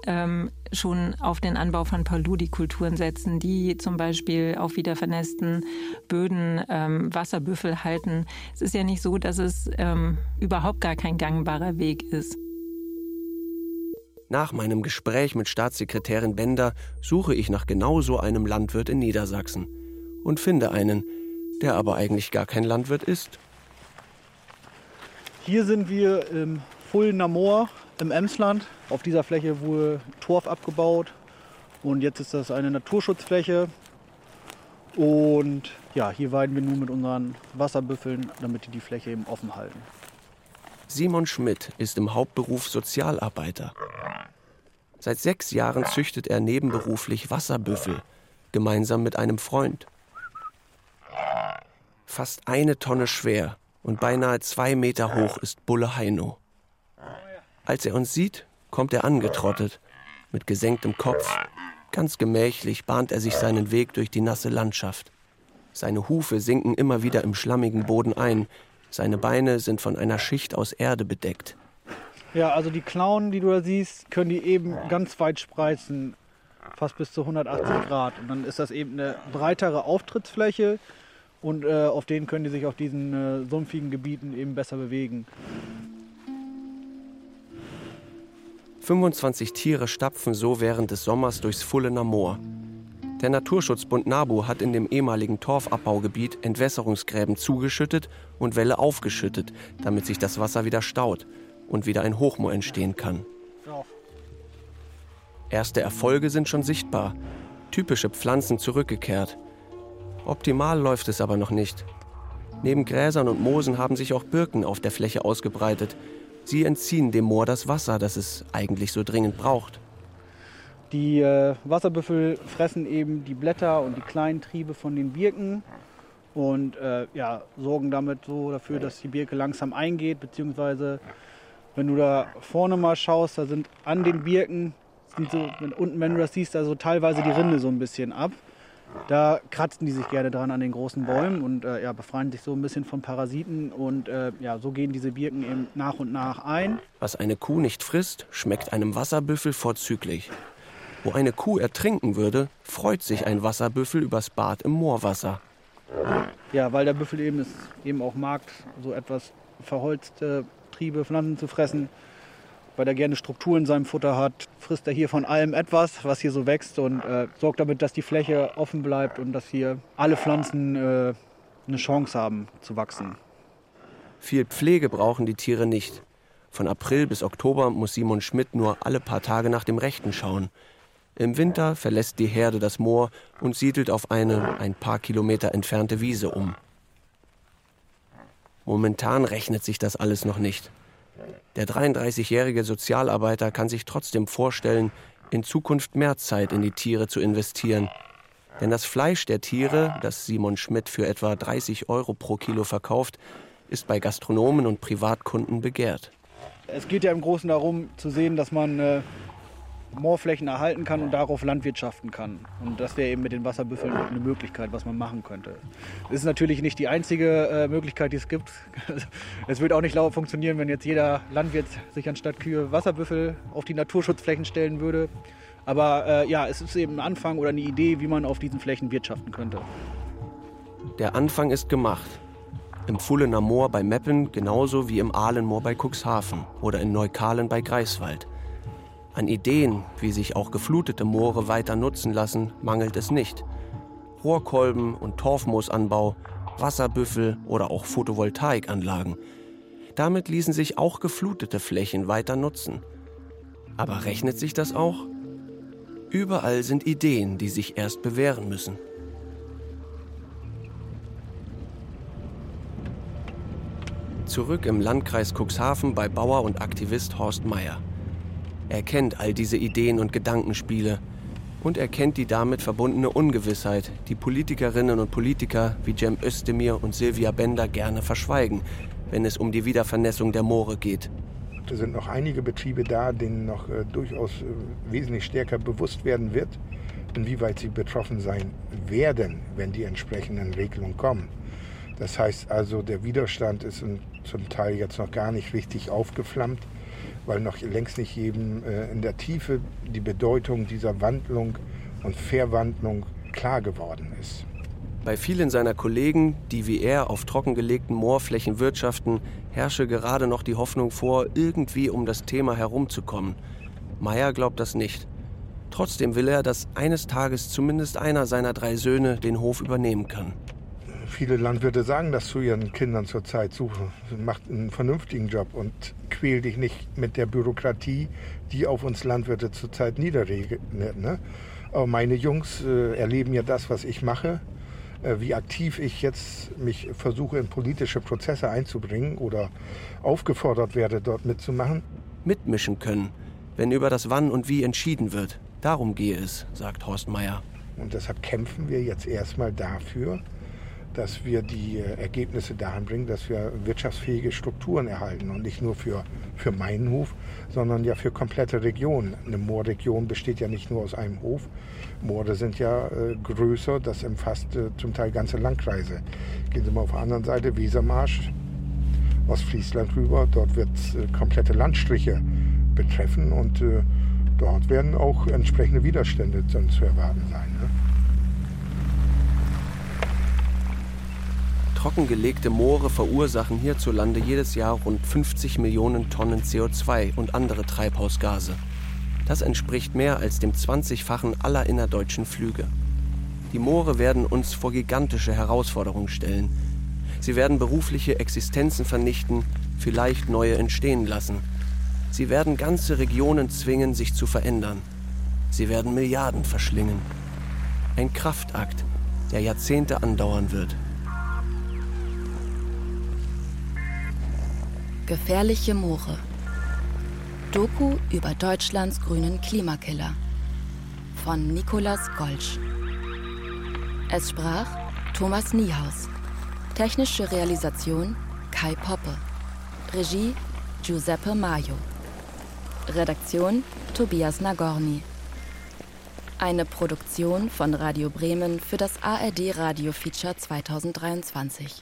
ähm, schon auf den Anbau von Paludikulturen setzen, die zum Beispiel auf wiedervernässten Böden ähm, Wasserbüffel halten. Es ist ja nicht so, dass es ähm, überhaupt gar kein gangbarer Weg ist. Nach meinem Gespräch mit Staatssekretärin Bender suche ich nach genau so einem Landwirt in Niedersachsen und finde einen, der aber eigentlich gar kein Landwirt ist. Hier sind wir im Fulner Moor im Emsland. Auf dieser Fläche wurde Torf abgebaut und jetzt ist das eine Naturschutzfläche. Und ja, hier weiden wir nun mit unseren Wasserbüffeln, damit die die Fläche eben offen halten. Simon Schmidt ist im Hauptberuf Sozialarbeiter. Seit sechs Jahren züchtet er nebenberuflich Wasserbüffel, gemeinsam mit einem Freund fast eine Tonne schwer und beinahe zwei Meter hoch ist Bulle Heino. Als er uns sieht, kommt er angetrottet, mit gesenktem Kopf. Ganz gemächlich bahnt er sich seinen Weg durch die nasse Landschaft. Seine Hufe sinken immer wieder im schlammigen Boden ein. Seine Beine sind von einer Schicht aus Erde bedeckt. Ja, also die Klauen, die du da siehst, können die eben ganz weit spreizen, fast bis zu 180 Grad. Und dann ist das eben eine breitere Auftrittsfläche, und äh, auf denen können die sich auf diesen äh, sumpfigen Gebieten eben besser bewegen. 25 Tiere stapfen so während des Sommers durchs Fullener Moor. Der Naturschutzbund NABU hat in dem ehemaligen Torfabbaugebiet Entwässerungsgräben zugeschüttet und Wälle aufgeschüttet, damit sich das Wasser wieder staut und wieder ein Hochmoor entstehen kann. Erste Erfolge sind schon sichtbar. Typische Pflanzen zurückgekehrt. Optimal läuft es aber noch nicht. Neben Gräsern und Moosen haben sich auch Birken auf der Fläche ausgebreitet. Sie entziehen dem Moor das Wasser, das es eigentlich so dringend braucht. Die äh, Wasserbüffel fressen eben die Blätter und die kleinen Triebe von den Birken und äh, ja, sorgen damit so dafür, dass die Birke langsam eingeht, beziehungsweise wenn du da vorne mal schaust, da sind an den Birken, sind so, unten, wenn du das siehst, da so teilweise die Rinde so ein bisschen ab. Da kratzen die sich gerne dran an den großen Bäumen und äh, ja, befreien sich so ein bisschen von Parasiten und äh, ja, so gehen diese Birken eben nach und nach ein. Was eine Kuh nicht frisst, schmeckt einem Wasserbüffel vorzüglich. Wo eine Kuh ertrinken würde, freut sich ein Wasserbüffel übers Bad im Moorwasser. Ja, weil der Büffel eben es eben auch mag, so etwas verholzte Triebe, Pflanzen zu fressen weil er gerne Struktur in seinem Futter hat, frisst er hier von allem etwas, was hier so wächst und äh, sorgt damit, dass die Fläche offen bleibt und dass hier alle Pflanzen äh, eine Chance haben zu wachsen. Viel Pflege brauchen die Tiere nicht. Von April bis Oktober muss Simon Schmidt nur alle paar Tage nach dem Rechten schauen. Im Winter verlässt die Herde das Moor und siedelt auf eine ein paar Kilometer entfernte Wiese um. Momentan rechnet sich das alles noch nicht. Der 33-jährige Sozialarbeiter kann sich trotzdem vorstellen, in Zukunft mehr Zeit in die Tiere zu investieren. Denn das Fleisch der Tiere, das Simon Schmidt für etwa 30 Euro pro Kilo verkauft, ist bei Gastronomen und Privatkunden begehrt. Es geht ja im Großen darum zu sehen, dass man äh, Moorflächen erhalten kann und darauf landwirtschaften kann. Und das wäre eben mit den Wasserbüffeln eine Möglichkeit, was man machen könnte. Das ist natürlich nicht die einzige äh, Möglichkeit, die es gibt. es wird auch nicht funktionieren, wenn jetzt jeder Landwirt sich anstatt Kühe Wasserbüffel auf die Naturschutzflächen stellen würde. Aber äh, ja, es ist eben ein Anfang oder eine Idee, wie man auf diesen Flächen wirtschaften könnte. Der Anfang ist gemacht. Im Fullener Moor bei Meppen genauso wie im Ahlenmoor bei Cuxhaven oder in Neukalen bei Greifswald. An Ideen, wie sich auch geflutete Moore weiter nutzen lassen, mangelt es nicht. Rohrkolben und Torfmoosanbau, Wasserbüffel oder auch Photovoltaikanlagen. Damit ließen sich auch geflutete Flächen weiter nutzen. Aber rechnet sich das auch? Überall sind Ideen, die sich erst bewähren müssen. Zurück im Landkreis Cuxhaven bei Bauer und Aktivist Horst Meyer. Er kennt all diese Ideen und Gedankenspiele und er kennt die damit verbundene Ungewissheit, die Politikerinnen und Politiker wie Cem Özdemir und Silvia Bender gerne verschweigen, wenn es um die Wiedervernässung der Moore geht. Es sind noch einige Betriebe da, denen noch äh, durchaus äh, wesentlich stärker bewusst werden wird, inwieweit sie betroffen sein werden, wenn die entsprechenden Regelungen kommen. Das heißt also, der Widerstand ist zum Teil jetzt noch gar nicht richtig aufgeflammt, weil noch längst nicht jedem äh, in der Tiefe die Bedeutung dieser Wandlung und Verwandlung klar geworden ist. Bei vielen seiner Kollegen, die wie er auf trockengelegten Moorflächen wirtschaften, herrsche gerade noch die Hoffnung vor, irgendwie um das Thema herumzukommen. Meyer glaubt das nicht. Trotzdem will er, dass eines Tages zumindest einer seiner drei Söhne den Hof übernehmen kann. Viele Landwirte sagen das zu ihren Kindern zurzeit. Suche, mach einen vernünftigen Job und quäl dich nicht mit der Bürokratie, die auf uns Landwirte zurzeit niederregelt. Ne? Aber meine Jungs äh, erleben ja das, was ich mache äh, wie aktiv ich jetzt mich versuche, in politische Prozesse einzubringen oder aufgefordert werde, dort mitzumachen. Mitmischen können, wenn über das Wann und Wie entschieden wird. Darum gehe es, sagt Horst Meyer. Und deshalb kämpfen wir jetzt erstmal dafür, dass wir die äh, Ergebnisse dahin bringen, dass wir wirtschaftsfähige Strukturen erhalten und nicht nur für, für meinen Hof, sondern ja für komplette Regionen. Eine Moorregion besteht ja nicht nur aus einem Hof. Moore sind ja äh, größer, das umfasst äh, zum Teil ganze Landkreise. Gehen Sie mal auf der anderen Seite, Wesermarsch, Ostfriesland rüber, dort wird es äh, komplette Landstriche betreffen und äh, dort werden auch entsprechende Widerstände zu erwarten sein. Ne? Trockengelegte Moore verursachen hierzulande jedes Jahr rund 50 Millionen Tonnen CO2 und andere Treibhausgase. Das entspricht mehr als dem 20-fachen aller innerdeutschen Flüge. Die Moore werden uns vor gigantische Herausforderungen stellen. Sie werden berufliche Existenzen vernichten, vielleicht neue entstehen lassen. Sie werden ganze Regionen zwingen, sich zu verändern. Sie werden Milliarden verschlingen. Ein Kraftakt, der Jahrzehnte andauern wird. Gefährliche Moore. Doku über Deutschlands grünen Klimakiller. Von Nikolaus Golsch. Es sprach Thomas Niehaus. Technische Realisation Kai Poppe. Regie Giuseppe Maio. Redaktion Tobias Nagorny. Eine Produktion von Radio Bremen für das ARD Radio Feature 2023.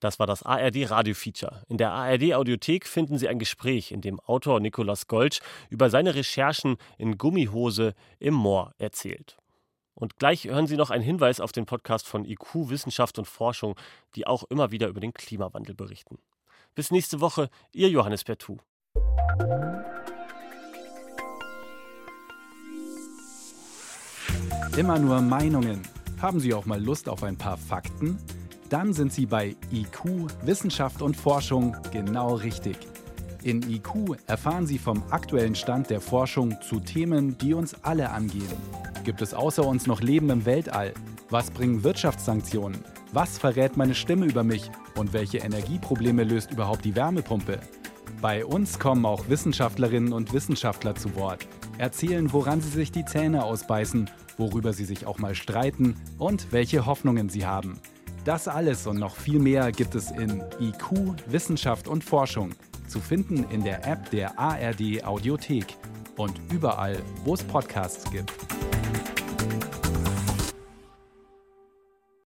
Das war das ARD Radio Feature. In der ARD Audiothek finden Sie ein Gespräch, in dem Autor Nikolaus Golsch über seine Recherchen in Gummihose im Moor erzählt. Und gleich hören Sie noch einen Hinweis auf den Podcast von IQ Wissenschaft und Forschung, die auch immer wieder über den Klimawandel berichten. Bis nächste Woche, Ihr Johannes Pertu. Immer nur Meinungen. Haben Sie auch mal Lust auf ein paar Fakten? Dann sind Sie bei IQ Wissenschaft und Forschung genau richtig. In IQ erfahren Sie vom aktuellen Stand der Forschung zu Themen, die uns alle angehen. Gibt es außer uns noch Leben im Weltall? Was bringen Wirtschaftssanktionen? Was verrät meine Stimme über mich? Und welche Energieprobleme löst überhaupt die Wärmepumpe? Bei uns kommen auch Wissenschaftlerinnen und Wissenschaftler zu Wort, erzählen, woran sie sich die Zähne ausbeißen, worüber sie sich auch mal streiten und welche Hoffnungen sie haben. Das alles und noch viel mehr gibt es in IQ Wissenschaft und Forschung, zu finden in der App der ARD Audiothek und überall, wo es Podcasts gibt.